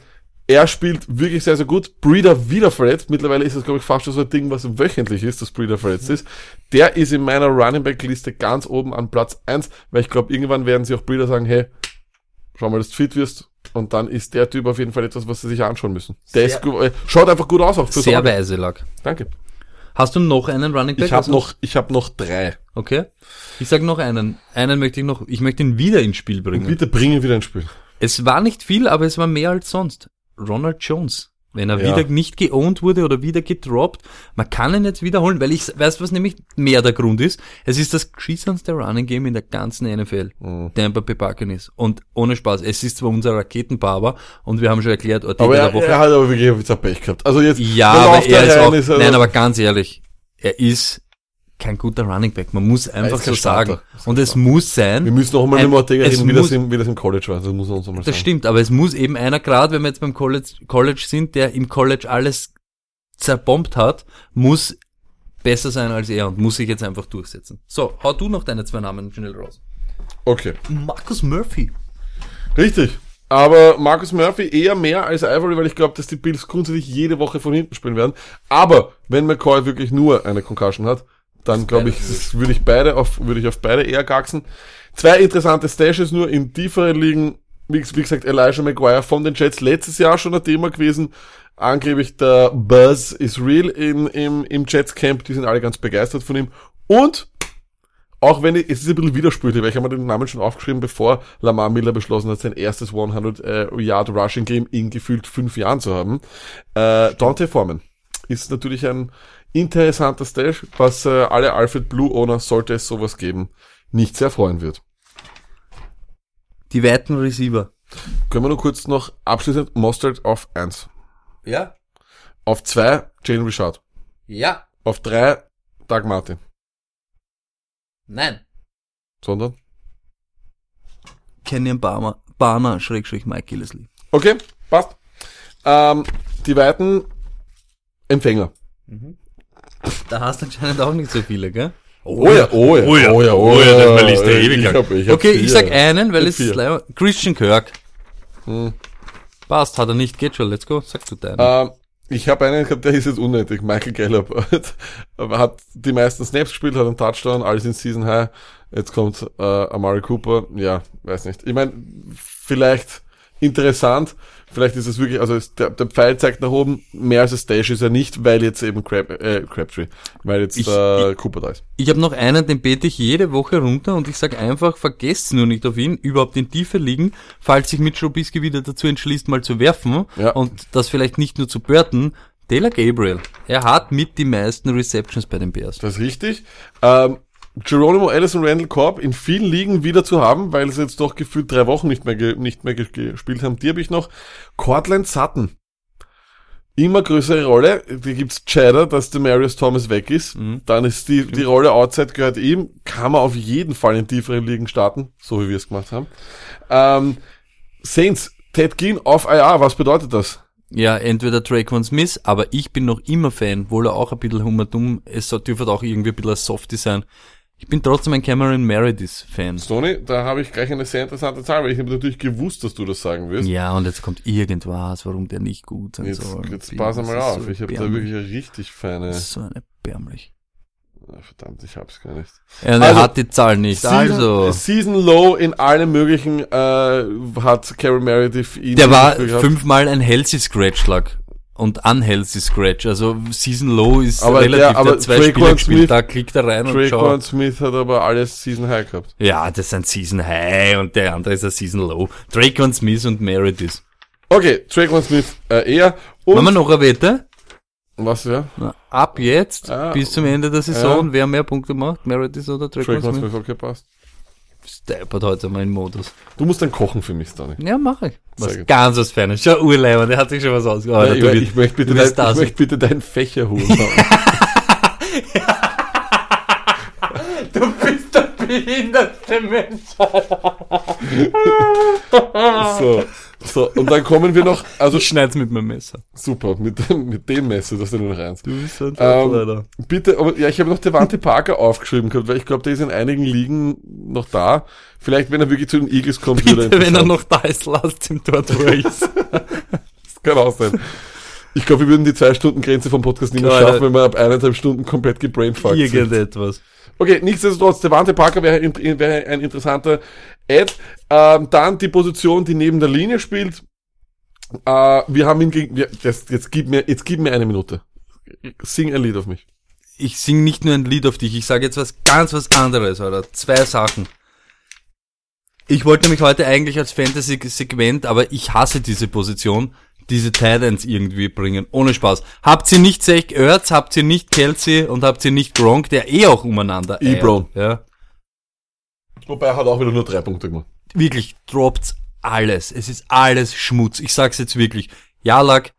er spielt wirklich sehr, sehr gut. Breeder wieder verletzt. Mittlerweile ist das, glaube ich, fast schon so ein Ding, was wöchentlich ist, dass Breeder verletzt ist. Der ist in meiner Running Back Liste ganz oben an Platz eins, weil ich glaube, irgendwann werden sie auch Breeder sagen, hey, schau mal, dass du fit wirst. Und dann ist der Typ auf jeden Fall etwas, was sie sich anschauen müssen. Der Sehr- ist, gu- äh, schaut einfach gut aus auch fürs Sehr weise, Lack. Danke. Hast du noch einen Running Back? Ich habe Also- noch, ich habe noch drei. Okay. Ich sag noch einen. Einen möchte ich noch, ich möchte ihn wieder ins Spiel bringen. Bitte bringen wieder ein Spiel. Es war nicht viel, aber es war mehr als sonst. Ronald Jones. Wenn er Ja. wieder nicht geowned wurde oder wieder gedroppt, man kann ihn jetzt wiederholen, weil ich weiß, was nämlich mehr der Grund ist. Es ist das geschissenste Running Game in der ganzen NFL, Mhm. Tampa Bay Buccaneers. Und ohne Spaß, es ist zwar unser Raketenbarber und wir haben schon erklärt, Ortega Aber er, er hat aber wirklich wieder Pech gehabt. Also jetzt, Ja, aber er ist auch, ist, er- nein, aber ganz ehrlich, er ist kein guter Running Back. Man muss einfach so sagen. Und es muss sein. wir müssen noch einmal ein- Ortega reden, wie das, im, wie das im College war. Das muss uns nochmal Das sagen. stimmt, aber es muss eben einer, gerade wenn wir jetzt beim College, College sind, der im College alles zerbombt hat, muss besser sein als er und muss sich jetzt einfach durchsetzen. So, hau du noch deine zwei Namen schnell raus. Okay. Marcus Murphy. Richtig. Aber Marcus Murphy eher mehr als Ivory, weil ich glaube, dass die Bills grundsätzlich jede Woche von hinten spielen werden. Aber wenn McCoy wirklich nur eine Concussion hat, dann glaube ich, würde ich beide auf, würde ich auf beide eher gaxen. Zwei interessante Stashes nur in tieferen Ligen. Wie, wie gesagt, Elijah McGuire von den Jets letztes Jahr schon ein Thema gewesen. Angeblich der Buzz is real in, im, im Jets Camp. Die sind alle ganz begeistert von ihm. Und auch wenn ich, es ist ein bisschen widersprüchlich, weil ich habe mir den Namen schon aufgeschrieben, bevor Lamar Miller beschlossen hat, sein erstes 100 äh, Yard Rushing Game in gefühlt fünf Jahren zu haben. Äh, Dante Foreman ist natürlich ein interessanter Stash, was äh, alle Alfred Blue Owner, sollte es sowas geben, nicht sehr freuen wird. Die weiten Receiver. Können wir nur kurz noch abschließend Mustard auf 1. Ja? Auf 2 Jane Richard. Ja. Auf 3 Doug Martin. Nein. Sondern? Kenyon Barner, Barner, Schrägstrich Mike Gillesley. Okay, passt. Ähm, die weiten Empfänger. Da hast du anscheinend auch nicht so viele, gell? Oh ja, oh ja, Oh ja, oh ja, oh ja, das ist meine Liste ewig ich lang. Okay, vier. ich sag einen, weil es ist Christian Kirk. Hm. Passt, hat er nicht, geht schon, let's go. Sag du deinen. Ähm, ich habe einen gehabt, der ist jetzt unnötig. Michael Gallup hat die meisten Snaps gespielt, hat einen Touchdown, alles in Season High. Jetzt kommt äh, Amari Cooper. Ja, weiß nicht. Ich meine, vielleicht interessant. Vielleicht ist es wirklich, also es, der, der Pfeil zeigt nach oben. Mehr als ein Stage ist er nicht, weil jetzt eben Crab, äh, Crabtree, weil jetzt Ich- äh, Cooper da ist. Ich habe noch einen, den bete ich jede Woche runter und ich sag einfach, vergesst nur nicht auf ihn, überhaupt in Tiefe liegen, falls sich Mitch Trubisky wieder dazu entschließt, mal zu werfen Ja. und das vielleicht nicht nur zu Burton. Taylor Gabriel, er hat mit die meisten Receptions bei den Bears. Das ist richtig. Ähm, Geronimo Ellis und Randall Cobb in vielen Ligen wieder zu haben, weil sie jetzt doch gefühlt drei Wochen nicht mehr, nicht mehr ge gespielt haben. Die habe ich noch. Cortland Sutton. Immer größere Rolle. Die gibt's Cheddar, dass der Marius Thomas weg ist. Mhm. Dann ist die, die Rolle Outside gehört ihm. Kann man auf jeden Fall in tieferen Ligen starten, so wie wir es gemacht haben. Ähm, Saints, Ted Ginn auf IR, was bedeutet das? Ja, entweder Traquan Smith, aber ich bin noch immer Fan, wohl er auch ein bisschen hummerdumm, es dürfte auch irgendwie ein bisschen ein Softie sein. Ich bin trotzdem ein Cameron Meredith Fan. Sony, da habe ich gleich eine sehr interessante Zahl, weil ich habe natürlich gewusst, dass du das sagen wirst. Ja, und jetzt kommt irgendwas, warum der nicht gut sein Jetzt, soll. jetzt pass ist auf, so ich habe da wirklich eine richtig feine. Das ist so eine erbärmlich. Ah, Verdammt, ich hab's gar nicht. Ja, und Also, er hat die Zahl nicht, also. Season Low in allen möglichen äh, hat Karen Meredith ihn Der war fünfmal ein Healthy Scratch lag. Und unhealthy Scratch. Also Season Low ist Aber relativ, der- der, aber hat zwei Traquan Spiele gespielt, Smith- da klickt er rein und Traquan schaut. Smith hat aber alles Season High gehabt. Ja, das ist ein Season High und der andere ist ein Season Low. Drake Smith und Meredith. Okay, Traquan Smith äh, eher. Machen wir Und noch eine Wette? was ja? Na, ab jetzt Ah, bis zum Ende der Saison, ja. wer mehr Punkte macht, Meredith oder Drake Traquan Smith? Smith, okay, passt. Steppert heute mal in Modus. Du musst dann kochen für mich, Stanley. Ja, mache ich. Sehr Was gut. ganz was Feines. Schau, Urleiber, der hat sich schon was ausgearbeitet. ich, Du ich, möchte bitte dein, das. ich möchte bitte deinen Fächerhut haben. Du bist der behinderte Mensch. so, so, und dann kommen wir noch, also Ich schneid's mit meinem Messer. super, mit, dem- mit dem Messer, das du nur noch eins. Du bist ein Ähm, bitte, aber ja, ich habe noch Devante Parker aufgeschrieben gehabt, weil ich glaube, der ist in einigen Ligen noch da. Vielleicht, wenn er wirklich zu den Eagles kommt, Bitte, wenn er interessant. noch da ist, lasst ihn dort, wo er ist. Das kann auch sein. Ich glaube, wir würden die zwei Stunden Grenze vom Podcast nicht mehr schaffen, wenn wir ab eineinhalb Stunden komplett gebrainfuckt sind. Irgendetwas. Okay, nichtsdestotrotz, Devante Parker wäre, wäre ein interessanter Ad. Ähm, dann die Position, die neben der Linie spielt. Äh, wir haben ihn gegen, wir, jetzt gib mir, jetzt gib mir eine Minute. Sing ein Lied auf mich. Ich sing nicht nur ein Lied auf dich, ich sage jetzt was ganz was anderes, oder? Zwei Sachen. Ich wollte nämlich heute eigentlich als Fantasy-Segment, aber ich hasse diese Position, diese Titans irgendwie bringen. Ohne Spaß. Habt ihr nicht Zach Ertz, habt ihr nicht Kelsey und habt ihr nicht Gronk, der eh auch umeinander. Ebron. Ja. Wobei er hat auch wieder nur drei Punkte gemacht. Wirklich, droppt alles. Es ist alles Schmutz. Ich sag's jetzt wirklich. Jalak,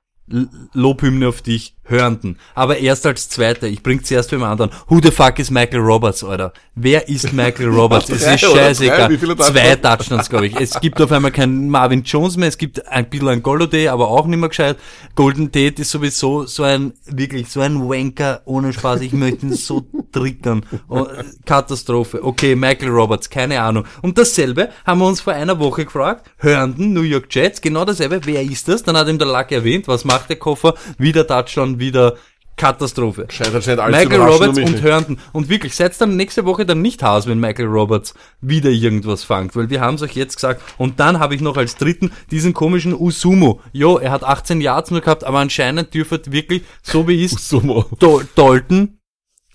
Lobhymne auf dich, Hörenden. Aber erst als Zweiter. Ich bring's zuerst beim anderen. Who the fuck is Michael Roberts, Alter? Wer ist Michael Roberts? es ist scheißegal. Zwei Touchdowns? Glaube ich. Es gibt auf einmal keinen Marvin Jones mehr. Es gibt ein bisschen ein Golladay, aber auch nicht mehr gescheit. Golden Tate ist sowieso so ein, wirklich so ein Wanker ohne Spaß. Ich möchte ihn so triggern. Oh, Katastrophe. Okay, Michael Roberts, keine Ahnung. Und dasselbe haben wir uns vor einer Woche gefragt. Hörenden, New York Jets, genau dasselbe. Wer ist das? Dann hat ihm der Luck erwähnt. Was macht der Koffer? Wieder Touchdown, wieder Katastrophe. Anscheinend alles Michael Roberts und. Hörenden. Und wirklich, setzt dann nächste Woche dann nicht Haus, wenn Michael Roberts wieder irgendwas fangt, weil wir haben es euch jetzt gesagt. Und dann habe ich noch als dritten diesen komischen Usumo. Jo, er hat 18 Yards nur gehabt, aber anscheinend dürfte wirklich, so wie ist, Sumo. Dol Dalton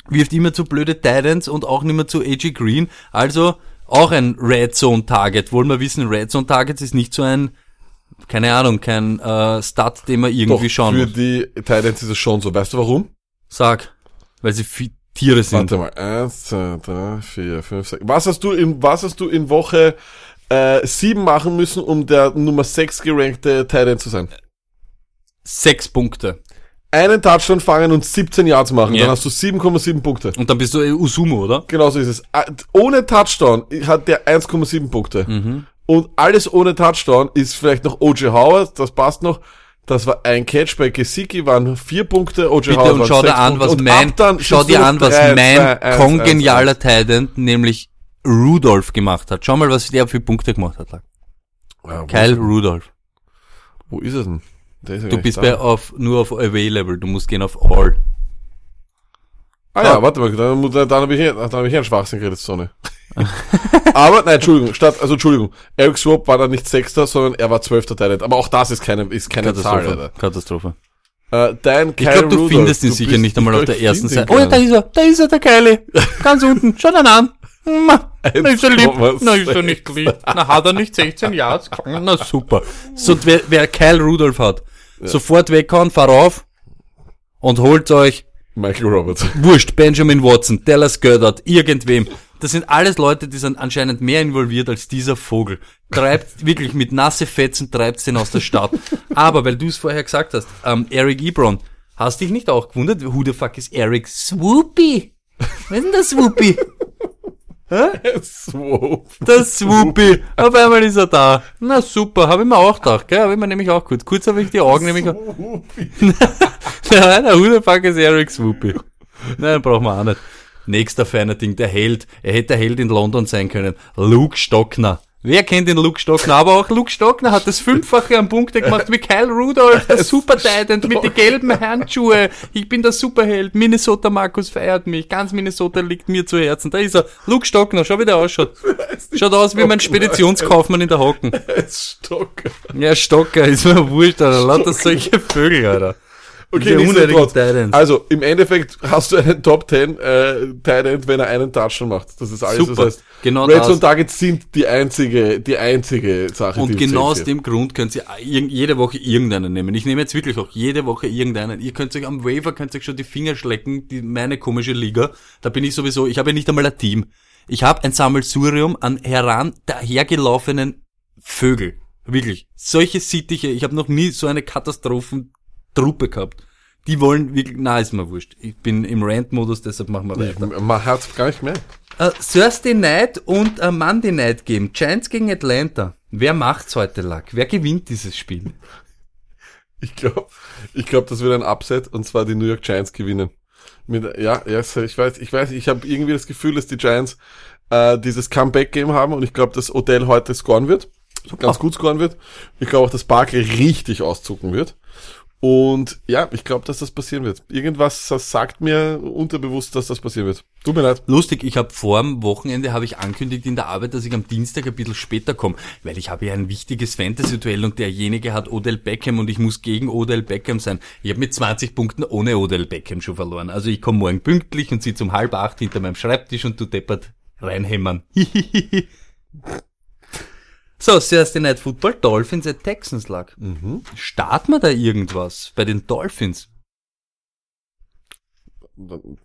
wirft immer zu blöde Titans und auch nicht mehr zu AJ Green. Also auch ein Red Zone Target. Wollen wir wissen, Red Zone Targets ist nicht so ein, keine Ahnung, kein äh, Stat, den man Doch, irgendwie schauen für muss. die Titans ist es schon so. Weißt du warum? Sag, weil sie vi- Tiere sind. Warte mal. Eins, zwei, drei, vier, fünf, sechs. Was hast du in, was hast du in Woche äh, sieben machen müssen, um der Nummer sechs gerankte Titan zu sein? Sechs Punkte. Einen Touchdown fangen und 17 Yards machen, Ja. dann hast du 7,7 Punkte. Und dann bist du äh, Usumo, oder? Genau so ist es. Äh, Ohne Touchdown hat der 1,7 Punkte. Mhm. Und alles ohne Touchdown ist vielleicht noch O.J. Howard, das passt noch. Das war ein Catch bei Gesicki, waren vier Punkte, O.J. Bitte Howard und schau dir an, was Und mein, dann schau dir an, was drei, mein zwei, kongenialer Titan, nämlich Rudolph gemacht hat. Schau mal, was der für Punkte gemacht hat. Ja, Kyle Rudolph. wo ist er denn? Ist Du bist bei auf, nur auf Available, du musst gehen auf All. Ah ja, warte mal, dann, muss- dann habe ich, dann hab ich hier einen Schwachsinn geredet, Sonne. Aber, nein, Entschuldigung, statt, also Entschuldigung, Eric Swap war da nicht Sechster, sondern er war Zwölfter Talent. Aber auch das ist keine, ist keine Zahl, Katastrophe. Alter. Katastrophe. Äh, dein Ich glaube, du Rudolph, findest ihn du sicher nicht einmal auf der ersten Seite. Oh ja, da ist er, da ist er, der Geile. Ganz unten, schau ihn an. Na, ist er lieb. 1,6. Na, ist er nicht lieb. Na, hat er nicht 16 Yards gefangen? Na, super. So, wer, wer Kyle Rudolph hat, sofort weghauen, fahr auf und holt euch Michael Roberts. Wurscht, Benjamin Watson, Dallas Goddard, irgendwem. Das sind alles Leute, die sind anscheinend mehr involviert als dieser Vogel. Treibt wirklich mit nasse Fetzen, treibt den aus der Stadt. Aber, weil du es vorher gesagt hast, ähm, Eric Ebron, hast dich nicht auch gewundert, who the fuck ist Eric Swoopy? Was ist denn der Swoopy? Swap. Der Swoopy. Auf einmal ist er da. Na super, habe ich mir auch gedacht, gell? Habe ich mir nämlich auch kurz. Kurz habe ich die Augen nämlich auch. Nein, der Hudefuck ist Eric Swoopy. Nein, brauchen wir auch nicht. Nächster feiner Ding, der Held. Er hätte der Held in London sein können. Luke Stockner. Wer kennt den Luke Stockner? Aber auch Luke Stockner hat das Fünffache an Punkte gemacht wie Kyle Rudolph, der Super Titan mit den gelben Handschuhe. Ich bin der Superheld. Minnesota Markus feiert mich. Ganz Minnesota liegt mir zu Herzen. Da ist er. Luke Stockner, schau wie der ausschaut. Schaut aus wie mein Speditionskaufmann in der Hocken. Stock. Ja, Stocker, ist mir wurscht, Alter. Lauter solche Vögel, Alter. Okay, nichtsdestotrotz. Also, im Endeffekt hast du einen Top 10 äh, Titan, wenn er einen Touchdown macht. Das ist alles. Super. Das heißt, Genau Red das. Zone Targets sind die einzige, die einzige Sache, Und genau aus dem Grund könnt ihr jede Woche irgendeinen nehmen. Ich nehme jetzt wirklich auch jede Woche irgendeinen. Ihr könnt euch am Waiver, könnt euch schon die Finger schlecken, die, meine komische Liga. Da bin ich sowieso, ich habe ja nicht einmal ein Team. Ich habe ein Sammelsurium an heran dahergelaufenen Vögel. Wirklich. Solche Sittiche, ich habe noch nie so eine Katastrophentruppe gehabt. Die wollen wirklich, na, ist mir wurscht. Ich bin im Rant-Modus, deshalb machen wir weiter. Man hat's gar nicht mehr. Äh, Thursday Night und äh, Monday Night Game. Giants gegen Atlanta. Wer macht's heute, Luck? Wer gewinnt dieses Spiel? Ich glaube, ich glaube, das wird ein Upset und zwar die New York Giants gewinnen. Mit, ja, ja, ich weiß, ich weiß, ich habe irgendwie das Gefühl, dass die Giants äh, dieses Comeback-Game haben und ich glaube, dass Odell heute scoren wird, ganz gut scoren wird. Ich glaube auch, dass Barkley richtig auszucken wird. Und ja, ich glaube, dass das passieren wird. Irgendwas sagt mir unterbewusst, dass das passieren wird. Tut mir leid. Lustig, ich habe vor dem Wochenende habe ich ankündigt in der Arbeit, dass ich am Dienstag ein bisschen später komme, weil ich habe ja ein wichtiges Fantasy-Duell und derjenige hat Odell Beckham und ich muss gegen Odell Beckham sein. Ich habe mit 20 Punkten ohne Odell Beckham schon verloren. Also ich komme morgen pünktlich und sitze um halb acht hinter meinem Schreibtisch und du deppert reinhämmern. So, Thursday Night Football, Dolphins at Texans lag. Starten wir da irgendwas bei den Dolphins? Nein.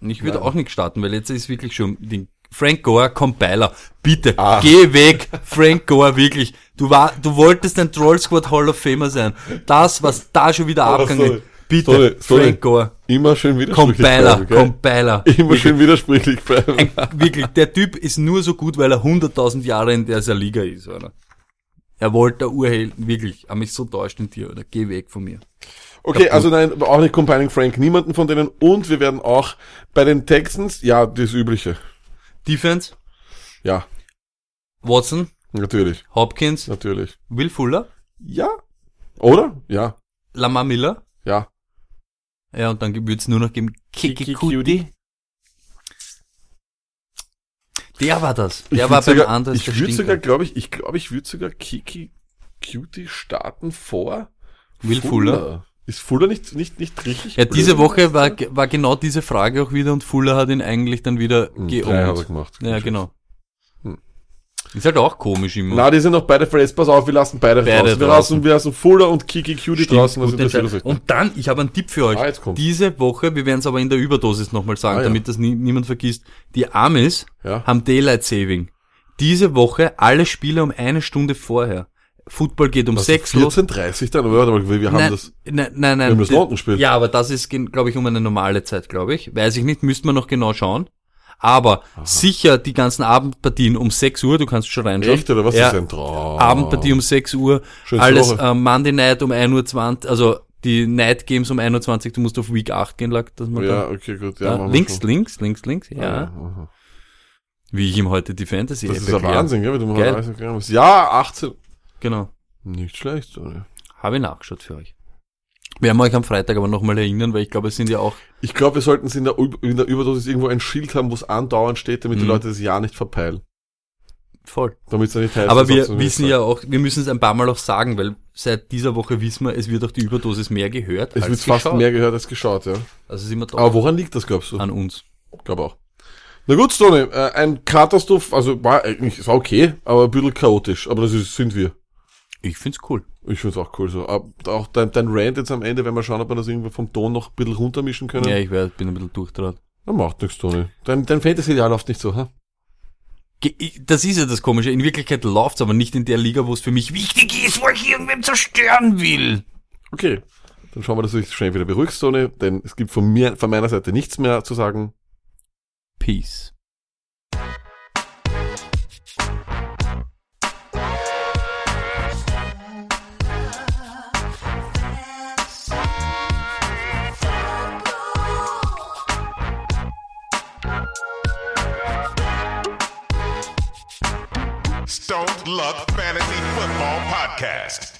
Ich würde Nein. auch nicht starten, weil jetzt ist wirklich schon die Frank Gore Compiler. Bitte, Ah. geh weg, Frank Gore, wirklich. Du war, du wolltest ein Troll Squad Hall of Famer sein. Das, was da schon wieder abgegangen ist. Bitte, sorry, sorry. Frank Gore. Immer schön widersprüchlich Compiler, bleiben, gell? Compiler. Immer schön widersprüchlich bleiben. Ein, wirklich, der Typ ist nur so gut, weil er 100.000 Jahre in dieser Liga ist, oder? Er wollte der Urheld, wirklich, er mich so täuscht in dir, oder? Geh weg von mir. Okay, also nein, auch nicht Compiling Frank, niemanden von denen. Und wir werden auch bei den Texans, ja, das Übliche. Defense, Ja, Watson, natürlich, Hopkins, natürlich. Will Fuller, Ja. Oder? Ja, Lamar Miller, ja. Ja, und dann wird es nur noch geben Kiki Kiki Der war das. Der Ich war beim sogar, Anders Ich würde sogar, glaube ich, ich glaube, ich würde sogar Kiki Cutie starten vor Will Fuller. Ist Fuller nicht, nicht, nicht richtig? Ja, diese blöd? Woche war, war genau diese Frage auch wieder und Fuller hat ihn eigentlich dann wieder Hm, geohmt. gemacht. Ja, genau. Ist halt auch komisch immer. Na, die sind noch beide verletzt. Pass auf, wir lassen beide, Beide draußen. Wir draußen. lassen, wir lassen Fuller und Kiki Cutie Stimmt, draußen. Also das ist und dann, ich habe einen Tipp für euch. Ah. Diese Woche, wir werden es aber in der Überdosis nochmal sagen, Ah, ja. damit das nie, niemand vergisst. Die Amis Ja. haben Daylight Saving. Diese Woche alle Spiele um eine Stunde vorher. Football geht um sechs los. 14.30 dann, aber warte mal, wir, wir haben nein, das. nein, nein, nein. das die- London gespielt. Ja, aber das ist, glaube ich, um eine normale Zeit, glaube ich. Weiß ich nicht, müsste man noch genau schauen. Aber sicher die ganzen Abendpartien um 6 Uhr, du kannst schon reinschauen. Echt, oder was? Ja, ist ein Traum. Abendpartie um 6 Uhr, Schönste alles ähm, Monday Night um 1.20 Uhr, also die Night Games um 21 du musst auf Week 8 gehen, lag, dass man Ja, da, okay, gut. Ja, ja, links, schon. links, links, links, ja. aha. Wie ich ihm heute die Fantasy Das ist erkläre. Wahnsinn, gell? wie du mal Geil. Ja, 18. Genau. Nicht schlecht, Sonny. Habe ich nachgeschaut für euch. Werden wir euch am Freitag aber nochmal erinnern, weil ich glaube, es sind ja auch, Ich glaube, wir sollten in der, in der Überdosis irgendwo ein Schild haben, wo es andauernd steht, damit die Mhm. Leute das ja nicht verpeilen. voll. Damit es ja nicht heißt, Aber wir wissen ja auch, wir müssen es ein paar Mal auch sagen, weil seit dieser Woche wissen wir, es wird auch die Überdosis mehr gehört Es wird fast mehr gehört als geschaut, ja. Also sind wir doch Aber woran liegt das, glaubst du? an uns. Glaube auch. Na gut, Stoney, äh, ein Katastroph, also war eigentlich, es war okay, aber ein bisschen chaotisch. Aber das ist, sind wir. Ich find's cool. Ich find's auch cool so. Aber auch dein, dein Rant jetzt am Ende, wenn wir schauen, ob wir das irgendwo vom Ton noch ein bisschen runtermischen können. Ja, ich werd, bin ein bisschen durchtraut. Dann macht nichts, Tony. Dein, dein Fantasy-Ideal läuft nicht so, ha? Das ist ja das Komische. In Wirklichkeit läuft's aber nicht in der Liga, wo es für mich wichtig ist, wo ich irgendwem zerstören will. Okay. Dann schauen wir, dass du dich schnell wieder beruhigst, Tony, denn es gibt von mir, von meiner Seite nichts mehr zu sagen. Peace. Stone Luck Fantasy Football Podcast.